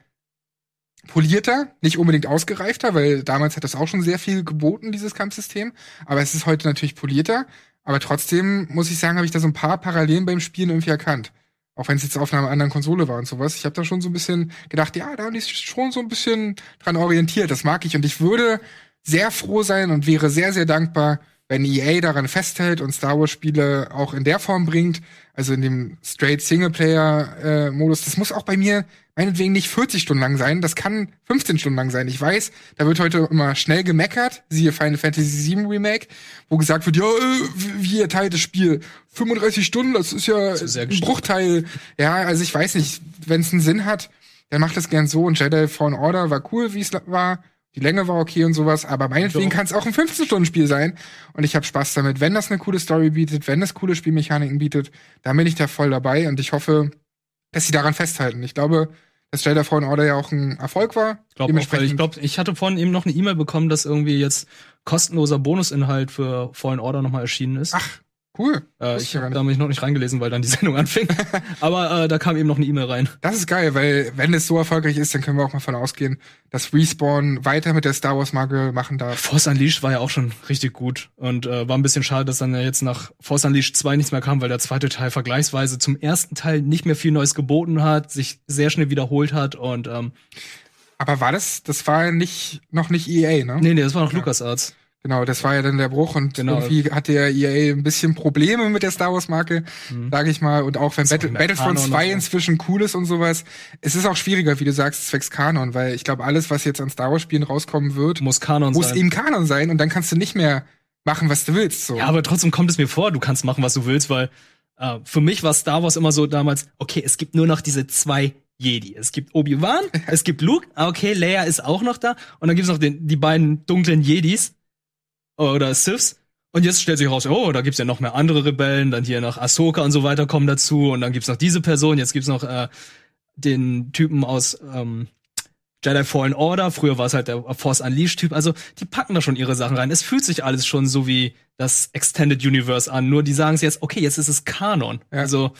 polierter, nicht unbedingt ausgereifter, weil damals hat das auch schon sehr viel geboten, dieses Kampfsystem. Aber es ist heute natürlich polierter. Aber trotzdem, muss ich sagen, habe ich da so ein paar Parallelen beim Spielen irgendwie erkannt. Auch wenn es jetzt auf einer anderen Konsole war und sowas. Ich habe da schon so ein bisschen gedacht, ja, da haben die sich schon so ein bisschen dran orientiert. Das mag ich. Und ich würde sehr froh sein und wäre sehr, sehr dankbar, wenn EA daran festhält und Star Wars Spiele auch in der Form bringt, also in dem straight Singleplayer äh. Das muss auch bei mir meinetwegen nicht 40 Stunden lang sein, das kann 15 Stunden lang sein. Ich weiß, da wird heute immer schnell gemeckert, siehe Final Fantasy VII Remake, wo gesagt wird, ja, äh, wie ihr teilt das Spiel 35 Stunden, das ist ja ist sehr ein. Bruchteil. Ja, also ich weiß nicht, wenn es einen Sinn hat, dann macht das gern so und Jedi Fallen Order war cool, wie es war. Die Länge war okay und sowas, aber meinetwegen kann es auch ein 15-Stunden-Spiel sein. Und ich habe Spaß damit. Wenn das eine coole Story bietet, wenn es coole Spielmechaniken bietet, dann bin ich da voll dabei und ich hoffe, dass sie daran festhalten. Ich glaube, dass Jedi Fallen Order ja auch ein Erfolg war. Ich glaube, ich, glaub, ich hatte vorhin eben noch eine E-Mail bekommen, dass irgendwie jetzt kostenloser Bonusinhalt für Fallen Order nochmal erschienen ist. Ach, cool. äh, ich habe da mich noch nicht reingelesen, weil dann die <laughs> Sendung anfing. Aber äh, da kam eben noch eine E-Mail rein. Das ist geil, weil wenn es so erfolgreich ist, dann können wir auch mal von ausgehen, dass Respawn weiter mit der Star Wars Marke machen darf. Force Unleashed war ja auch schon richtig gut und äh, war ein bisschen schade, dass dann ja jetzt nach Force Unleashed 2 nichts mehr kam, weil der zweite Teil vergleichsweise zum ersten Teil nicht mehr viel Neues geboten hat, sich sehr schnell wiederholt hat und ähm, Aber war das, das war nicht, noch nicht EA, ne? nee, nee, das war noch Ja. LucasArts. Genau, das war ja dann der Bruch und Genau. irgendwie hatte ja EA ein bisschen Probleme mit der Star Wars Marke, Mhm. sage ich mal. Und auch wenn Battle, Battlefront Kanon 2 und so. inzwischen cool ist und sowas, es ist auch schwieriger, wie du sagst, zwecks Kanon, weil ich glaube, alles, was jetzt an Star Wars Spielen rauskommen wird, Muss Kanon muss sein. eben Kanon sein und dann kannst du nicht mehr machen, was du willst. So. Ja, aber trotzdem kommt es mir vor, du kannst machen, was du willst, weil äh, für mich war Star Wars immer so damals, okay, es gibt nur noch diese zwei Jedi. Es gibt Obi-Wan, <laughs> es gibt Luke, ah, okay, Leia ist auch noch da und dann gibt's noch den, die beiden dunklen Jedis oder Siths. Und jetzt stellt sich raus, oh, da gibt's ja noch mehr andere Rebellen, dann hier noch Ahsoka und so weiter kommen dazu und dann gibt's noch diese Person, jetzt gibt's noch äh, den Typen aus ähm, Jedi Fallen Order, früher war es halt der Force Unleashed Typ, also die packen da schon ihre Sachen rein. Es fühlt sich alles schon so wie das Extended Universe an, nur die sagen es jetzt, okay, jetzt ist es Kanon. Ja. Also,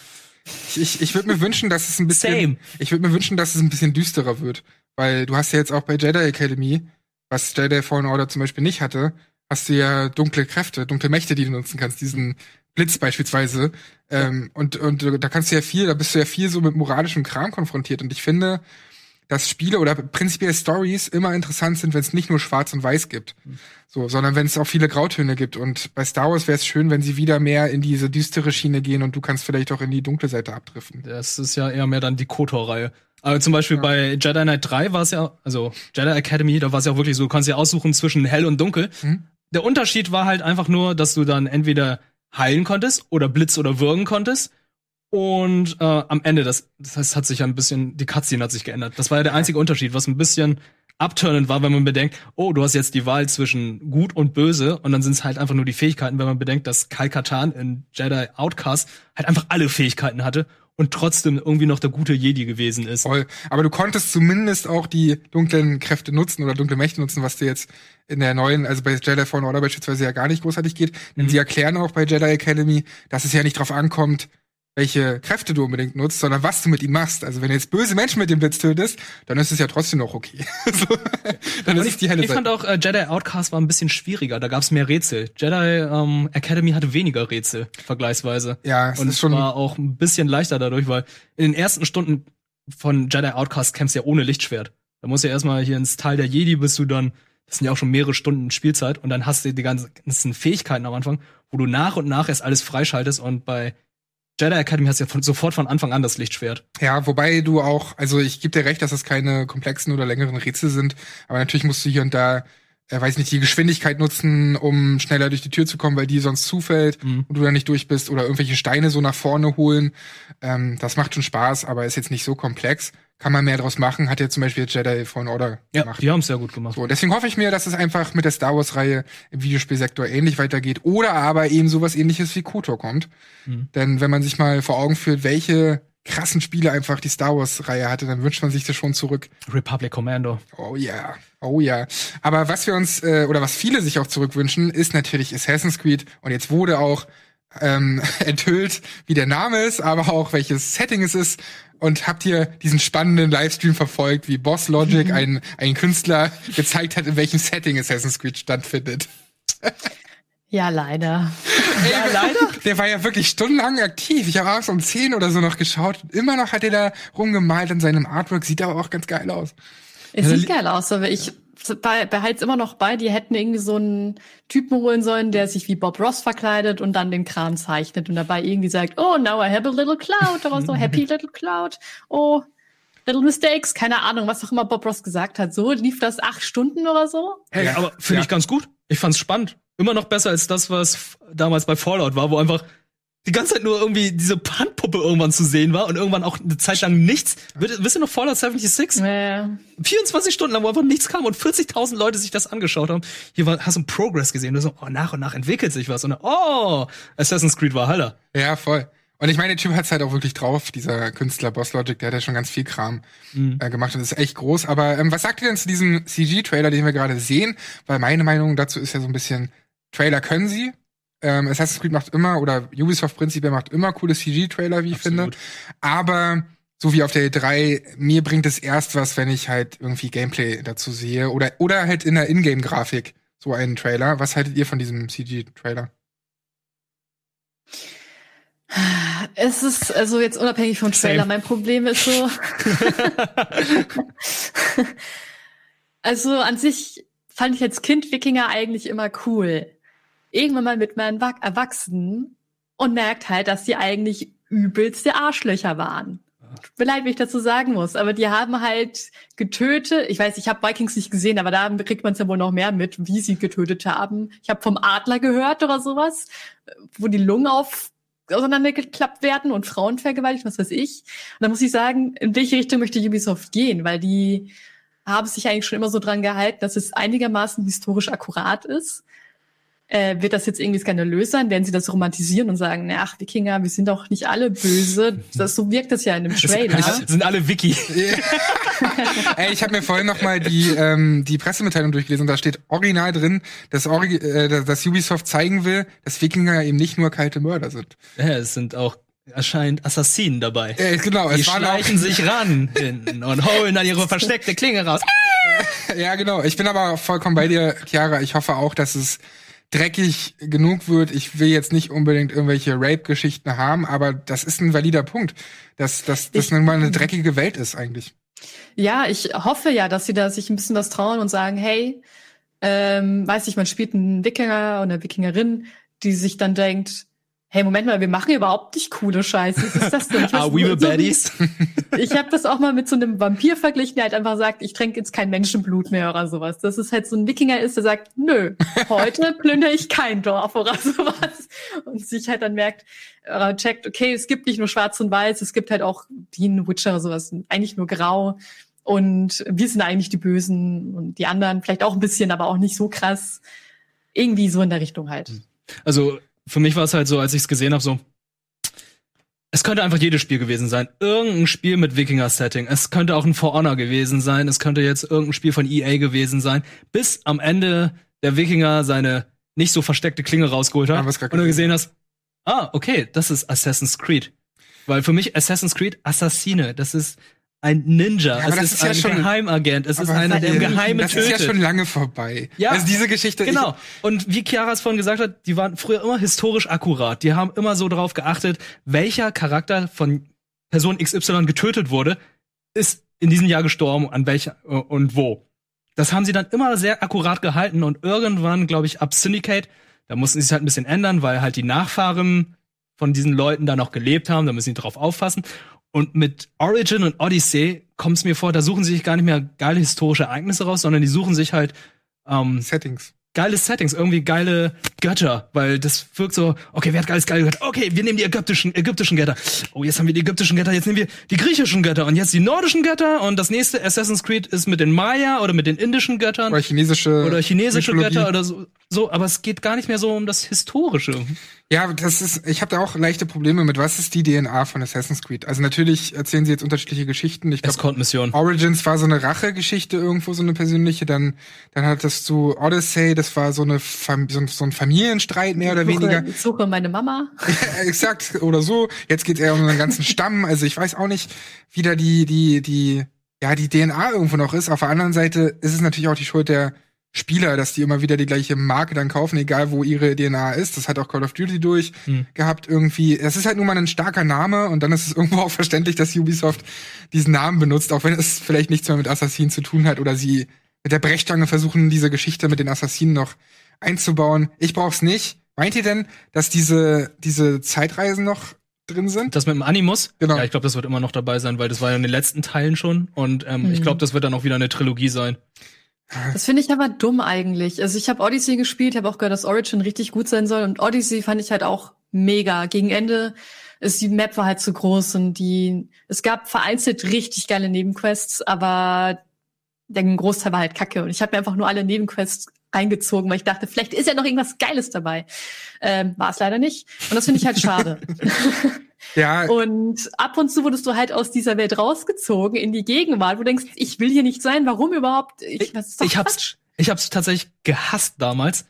Ich, ich, ich würde mir wünschen, dass es ein bisschen. Same. Ich würde mir wünschen, dass es ein bisschen düsterer wird. Weil du hast ja jetzt auch bei Jedi Academy, was Jedi Fallen Order zum Beispiel nicht hatte, hast du ja dunkle Kräfte, dunkle Mächte, die du nutzen kannst, diesen Blitz beispielsweise. Ähm, und, und da kannst du ja viel, da bist du ja viel so mit moralischem Kram konfrontiert. Und ich finde, dass Spiele oder prinzipiell Stories immer interessant sind, wenn es nicht nur Schwarz und Weiß gibt. So, sondern wenn es auch viele Grautöne gibt. Und bei Star Wars wäre es schön, wenn sie wieder mehr in diese düstere Schiene gehen und du kannst vielleicht auch in die dunkle Seite abdriften. das ist ja eher mehr dann die KOTOR-Reihe. Aber zum Beispiel Ja. bei Jedi Knight 3 war es ja, also Jedi Academy, da war es ja auch wirklich so, du kannst ja aussuchen zwischen hell und dunkel. Mhm. Der Unterschied war halt einfach nur, dass du dann entweder heilen konntest oder Blitz oder würgen konntest. Und äh, am Ende, das, das heißt, hat sich ja ein bisschen, die Cutscene hat sich geändert. Das war ja der einzige Unterschied, was ein bisschen abturnend war, wenn man bedenkt, oh, du hast jetzt die Wahl zwischen gut und böse und dann sind es halt einfach nur die Fähigkeiten, wenn man bedenkt, dass Kai Katan in Jedi Outcast halt einfach alle Fähigkeiten hatte und trotzdem irgendwie noch der gute Jedi gewesen ist. Voll. Aber du konntest zumindest auch die dunklen Kräfte nutzen oder dunkle Mächte nutzen, was dir jetzt in der neuen, also bei Jedi Fallen Order beispielsweise ja gar nicht großartig geht. Denn Mhm. sie erklären auch bei Jedi Academy, dass es ja nicht drauf ankommt, welche Kräfte du unbedingt nutzt, sondern was du mit ihm machst. Also wenn du jetzt böse Menschen mit dem Blitz tötest, dann ist es ja trotzdem noch okay. <laughs> so, dann ist Und es die helle ich fand Seite. auch, äh, Jedi Outcast war ein bisschen schwieriger, da gab es mehr Rätsel. Jedi ähm, Academy hatte weniger Rätsel, vergleichsweise. Ja, es Und ist es schon. war auch ein bisschen leichter dadurch, weil in den ersten Stunden von Jedi Outcast kämpfst du ja ohne Lichtschwert. Da musst du ja erstmal hier ins Tal der Jedi, bist du dann, das sind ja auch schon mehrere Stunden Spielzeit, und dann hast du die ganzen Fähigkeiten am Anfang, wo du nach und nach erst alles freischaltest und bei Jedi Academy hast ja von, sofort von Anfang an das Lichtschwert. Ja, wobei du auch, also ich gebe dir recht, dass das keine komplexen oder längeren Rätsel sind, aber natürlich musst du hier und da, äh, weiß nicht, die Geschwindigkeit nutzen, um schneller durch die Tür zu kommen, weil die sonst zufällt Mhm. und du da nicht durch bist oder irgendwelche Steine so nach vorne holen. Ähm, das macht schon Spaß, aber ist jetzt nicht so komplex. Kann man mehr draus machen, hat ja zum Beispiel Jedi Fallen Order Ja, gemacht. die haben es sehr gut gemacht. So, deswegen hoffe ich mir, dass es einfach mit der Star Wars-Reihe im Videospielsektor ähnlich weitergeht oder aber eben sowas ähnliches wie KOTOR kommt. Mhm. Denn wenn man sich mal vor Augen führt, welche krassen Spiele einfach die Star Wars-Reihe hatte, dann wünscht man sich das schon zurück. Republic Commando. Oh ja, oh ja. Aber was wir uns, äh, oder was viele sich auch zurückwünschen, ist natürlich Assassin's Creed. Und jetzt wurde auch ähm, <laughs> enthüllt, wie der Name ist, aber auch welches Setting es ist. Und habt ihr diesen spannenden Livestream verfolgt, wie Boss Logic, ein, ein Künstler, gezeigt hat, in welchem Setting Assassin's Creed stattfindet? Ja, leider. <laughs> Ja, leider. Der war ja wirklich stundenlang aktiv. Ich habe abends um 10 oder so noch geschaut. Immer noch hat er da rumgemalt an seinem Artwork. Sieht aber auch ganz geil aus. Es sieht geil aus, aber ich behalte es immer noch bei, die hätten irgendwie so einen Typen holen sollen, der sich wie Bob Ross verkleidet und dann den Kran zeichnet und dabei irgendwie sagt, oh, now I have a little cloud oder so, happy <laughs> little cloud. Oh, little mistakes, keine Ahnung, was auch immer Bob Ross gesagt hat. So lief das acht Stunden oder so. Hey, Ja. aber finde Ja. ich ganz gut. Ich fand's spannend. Immer noch besser als das, was damals bei Fallout war, wo einfach die ganze Zeit nur irgendwie diese Handpuppe irgendwann zu sehen war und irgendwann auch eine Zeit lang nichts. Wisst ihr noch Fallout 76? Äh, 24 Stunden lang, wo einfach nichts kam und 40.000 Leute sich das angeschaut haben. Hier war, hast du einen Progress gesehen. Du so, oh, nach und nach entwickelt sich was. Und dann, oh, Assassin's Creed war Haller. Ja, voll. Und ich meine, der Typ hat's halt auch wirklich drauf, dieser Künstler Boss Logic, der hat ja schon ganz viel Kram äh, gemacht und ist echt groß. Aber ähm, was sagt ihr denn zu diesem CG-Trailer, den wir gerade sehen? Weil meine Meinung dazu ist ja so ein bisschen, Trailer können sie. Ähm, Assassin's Creed macht immer, oder Ubisoft prinzipiell macht immer coole CG-Trailer, wie ich finde. Absolut. Aber so wie auf der E3, mir bringt es erst was, wenn ich halt irgendwie Gameplay dazu sehe. Oder, oder halt in der Ingame-Grafik so einen Trailer. Was haltet ihr von diesem CG-Trailer? es ist also jetzt unabhängig vom Trailer. Same. Mein Problem ist so. <laughs> also an sich fand ich als Kind Wikinger eigentlich immer cool. Irgendwann mal mit meinen Wa- Erwachsenen und merkt halt, dass die eigentlich übelste Arschlöcher waren. Tut mir wenn ich dazu sagen muss, aber die haben halt getötet. Ich weiß, ich habe Vikings nicht gesehen, aber da kriegt man es ja wohl noch mehr mit, wie sie getötet haben. Ich habe vom Adler gehört oder sowas, wo die Lungen auf auseinandergeklappt werden und Frauen vergewaltigt, was weiß ich. Und da muss ich sagen, in welche Richtung möchte Ubisoft gehen? Weil die haben sich eigentlich schon immer so dran gehalten, dass es einigermaßen historisch akkurat ist. Äh, wird das jetzt irgendwie skandalös sein? Werden sie das romantisieren und sagen, na, ach, Wikinger, wir sind doch nicht alle böse. Das, so wirkt das ja in dem Trailer. Das sind alle Wiki. <laughs> Ey, ich habe mir vorhin noch mal die ähm, die Pressemitteilung durchgelesen und da steht original drin, dass, Origi äh, dass Ubisoft zeigen will, dass Wikinger eben nicht nur kalte Mörder sind. Ja, es sind auch erscheint Assassinen dabei. Äh, genau, Die es waren auch, schleichen sich ran <laughs> hinten und holen dann ihre versteckte Klinge raus. ja genau. Ich bin aber vollkommen bei dir, Chiara. Ich hoffe auch, dass es dreckig genug wird. Ich will jetzt nicht unbedingt irgendwelche Rape-Geschichten haben, aber das ist ein valider Punkt, dass dass das nun mal eine dreckige Welt ist eigentlich. Ja, ich hoffe ja, dass sie da sich ein bisschen was trauen und sagen, hey, ähm, weiß ich, man spielt einen Wikinger oder eine Wikingerin, die sich dann denkt, hey, Moment mal, wir machen überhaupt nicht coole Scheiße. Was ist das denn? Ich Are <laughs> weiß- we the so wie- baddies? Ich habe das auch mal mit so einem Vampir verglichen, der halt einfach sagt, ich trinke jetzt kein Menschenblut mehr oder sowas. Das ist halt so ein Wikinger ist, der sagt, nö, heute <laughs> plündere ich kein Dorf oder sowas. Und sich halt dann merkt, äh, checkt, okay, es gibt nicht nur schwarz und weiß, es gibt halt auch die Witcher oder sowas, eigentlich nur grau. Und wir sind eigentlich die Bösen und die anderen vielleicht auch ein bisschen, aber auch nicht so krass. Irgendwie so in der Richtung halt. Also für mich war es halt so, als ich es gesehen habe, so es könnte einfach jedes Spiel gewesen sein. Irgendein Spiel mit Wikinger-Setting. Es könnte auch ein For Honor gewesen sein. Es könnte jetzt irgendein Spiel von EA gewesen sein. Bis am Ende der Wikinger seine nicht so versteckte Klinge rausgeholt hat. Gar und du gesehen hast, ah, okay, das ist Assassin's Creed. Weil für mich Assassin's Creed Assassine, das ist ein Ninja. Ja, es das ist, ist ja ein schon- Geheimagent. Es ist einer, der im das Geheimen Das tötet. ist ja schon lange vorbei. Ja, also diese Geschichte. Genau. Und wie Chiara es vorhin gesagt hat, die waren früher immer historisch akkurat. Die haben immer so darauf geachtet, welcher Charakter von Person XY getötet wurde, ist in diesem Jahr gestorben, an welcher äh, und wo. Das haben sie dann immer sehr akkurat gehalten und irgendwann, glaube ich, ab Syndicate, da mussten sie es halt ein bisschen ändern, weil halt die Nachfahren von diesen Leuten da noch gelebt haben, da müssen sie drauf aufpassen. Und mit Origin und Odyssey kommt es mir vor, da suchen sie sich gar nicht mehr geile historische Ereignisse raus, sondern die suchen sich halt ähm, Settings. geile Settings, irgendwie geile Götter, weil das wirkt so, okay, wer hat geiles geile Götter? Okay, wir nehmen die ägyptischen ägyptischen Götter. Oh, jetzt haben wir die ägyptischen Götter, jetzt nehmen wir die griechischen Götter und jetzt die nordischen Götter und das nächste Assassin's Creed ist mit den Maya oder mit den indischen Göttern Oder chinesische oder chinesische Mythologie. Götter oder so, so, aber es geht gar nicht mehr so um das Historische. Ja, das ist, ich habe da auch leichte Probleme mit. Was ist die DNA von Assassin's Creed? Also natürlich erzählen sie jetzt unterschiedliche Geschichten. Ich glaube, Escort-Mission. Origins war so eine Rachegeschichte irgendwo, so eine persönliche. Dann, dann hattest du Odyssey, das war so eine Fam so, ein- so ein Familienstreit mehr oder Ich suche- weniger. Ich suche meine Mama. <laughs> Ja, exakt oder so. Jetzt geht's eher um den ganzen Stamm. Also ich weiß auch nicht, wie da die die die ja die DNA irgendwo noch ist. Auf der anderen Seite ist es natürlich auch die Schuld der Spieler, dass die immer wieder die gleiche Marke dann kaufen, egal wo ihre DNA ist. Das hat auch Call of Duty durch Hm. gehabt irgendwie. Es ist halt nun mal ein starker Name und dann ist es <laughs> irgendwo auch verständlich, dass Ubisoft diesen Namen benutzt, auch wenn es vielleicht nichts mehr mit Assassinen zu tun hat oder sie mit der Brechstange versuchen, diese Geschichte mit den Assassinen noch einzubauen. Ich brauch's nicht. Meint ihr denn, dass diese, diese Zeitreisen noch drin sind? Das mit dem Animus? Genau. Ja, ich glaube, das wird immer noch dabei sein, weil das war ja in den letzten Teilen schon. Und ähm, ich Mhm. glaube, das wird dann auch wieder eine Trilogie sein. Das finde ich aber dumm eigentlich. Also ich habe Odyssey gespielt, habe auch gehört, dass Origin richtig gut sein soll. Und Odyssey fand ich halt auch mega. Gegen Ende ist die Map war halt zu groß und die es gab vereinzelt richtig geile Nebenquests, aber der Großteil war halt kacke. Und ich habe mir einfach nur alle Nebenquests reingezogen, weil ich dachte, vielleicht ist ja noch irgendwas Geiles dabei. Ähm, war es leider nicht. Und das finde ich halt schade. <laughs> Ja, Und ab und zu wurdest du halt aus dieser Welt rausgezogen in die Gegenwart, wo du denkst, ich will hier nicht sein, warum überhaupt? Ich, das ist doch Ich hab's, ich hab's tatsächlich gehasst damals.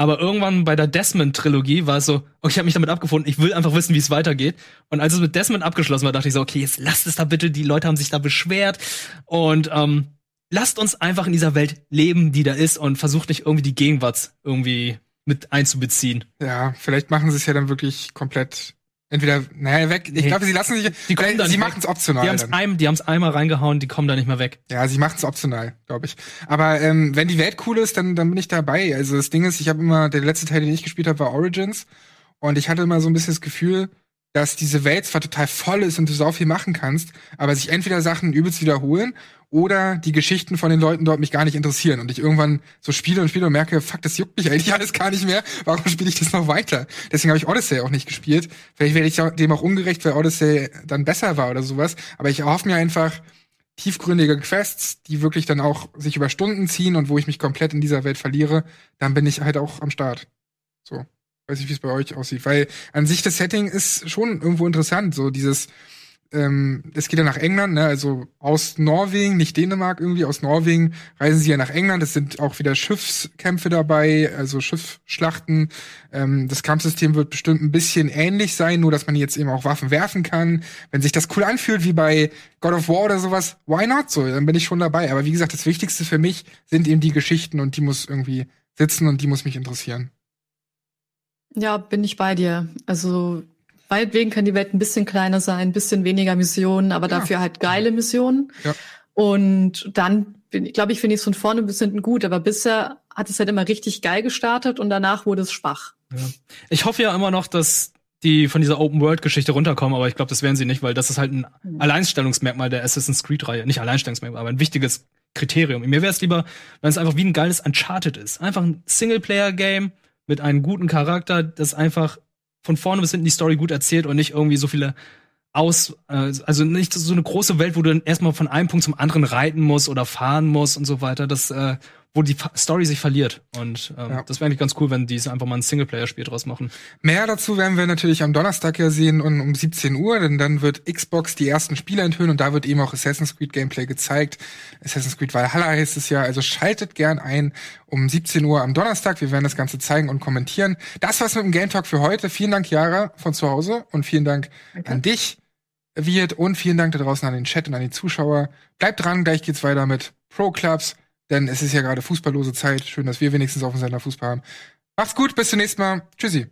Aber irgendwann bei der Desmond-Trilogie war es so, okay, ich habe mich damit abgefunden, ich will einfach wissen, wie es weitergeht. Und als es mit Desmond abgeschlossen war, dachte ich so, okay, jetzt lasst es da bitte, die Leute haben sich da beschwert. Und ähm, lasst uns einfach in dieser Welt leben, die da ist und versucht nicht irgendwie die Gegenwart irgendwie mit einzubeziehen. ja, vielleicht machen sie es ja dann wirklich komplett entweder, naja, weg. Ich Nee. glaube, sie lassen sich, Die kommen vielleicht- da sie machen es optional. Die haben's dann. ein, die haben's einmal reingehauen, die kommen da nicht mehr weg. Ja, sie machen es optional, glaube ich. Aber ähm, wenn die Welt cool ist, dann, dann bin ich dabei. Also das Ding ist, ich habe immer, der letzte Teil, den ich gespielt habe, war Origins. Und ich hatte immer so ein bisschen das Gefühl, dass diese Welt zwar total voll ist und du so viel machen kannst, aber sich entweder Sachen übelst wiederholen oder die Geschichten von den Leuten dort mich gar nicht interessieren und ich irgendwann so spiele und spiele und merke, fuck, das juckt mich eigentlich <laughs> alles gar nicht mehr. Warum spiele ich das noch weiter? Deswegen habe ich Odyssey auch nicht gespielt. Vielleicht werde ich dem auch ungerecht, weil Odyssey dann besser war oder sowas. Aber ich erhoffe mir einfach tiefgründige Quests, die wirklich dann auch sich über Stunden ziehen und wo ich mich komplett in dieser Welt verliere, dann bin ich halt auch am Start. So. Weiß nicht, wie es bei euch aussieht. Weil an sich das Setting ist schon irgendwo interessant. So dieses, ähm, es geht ja nach England, ne? Also aus Norwegen, nicht Dänemark irgendwie, aus Norwegen reisen sie ja nach England. Es sind auch wieder Schiffskämpfe dabei, also Schiffsschlachten. Ähm, das Kampfsystem wird bestimmt ein bisschen ähnlich sein, nur dass man jetzt eben auch Waffen werfen kann. Wenn sich das cool anfühlt, wie bei God of War oder sowas, why not so? Dann bin ich schon dabei. Aber wie gesagt, das Wichtigste für mich sind eben die Geschichten und die muss irgendwie sitzen und die muss mich interessieren. Ja, bin ich bei dir. Also meinetwegen kann die Welt ein bisschen kleiner sein, ein bisschen weniger Missionen, aber Ja. dafür halt geile Missionen. Ja. Und dann, glaube ich, finde ich es von vorne bis hinten gut. Aber bisher hat es halt immer richtig geil gestartet und danach wurde es schwach. Ich hoffe ja immer noch, dass die von dieser Open-World-Geschichte runterkommen, aber ich glaube, das werden sie nicht, weil das ist halt ein Alleinstellungsmerkmal der Assassin's Creed-Reihe. Nicht Alleinstellungsmerkmal, aber ein wichtiges Kriterium. Mir wäre es lieber, wenn es einfach wie ein geiles Uncharted ist. Einfach ein Singleplayer-Game mit einem guten Charakter, das einfach von vorne bis hinten die Story gut erzählt und nicht irgendwie so viele aus, äh, also nicht so eine große Welt, wo du dann erstmal von einem Punkt zum anderen reiten musst oder fahren musst und so weiter, das, äh, wo die Story sich verliert. Und ähm, Ja. das wäre eigentlich ganz cool, wenn die es einfach mal ein Singleplayer-Spiel draus machen. Mehr dazu werden wir natürlich am Donnerstag ja sehen und um 17 Uhr, denn dann wird Xbox die ersten Spiele enthüllen und da wird eben auch Assassin's Creed Gameplay gezeigt. Assassin's Creed Valhalla heißt es ja, also schaltet gern ein um 17 Uhr am Donnerstag. Wir werden das Ganze zeigen und kommentieren. Das war's mit dem Game Talk für heute. Vielen Dank, Jara, von zu Hause und vielen Dank an dich, Wirt, und vielen Dank da draußen an den Chat und an die Zuschauer. Bleibt dran, gleich geht's weiter mit Pro Clubs, denn es ist ja gerade fußballlose Zeit. Schön, dass wir wenigstens auf dem Sender Fußball haben. Macht's gut, bis zum nächsten Mal. Tschüssi.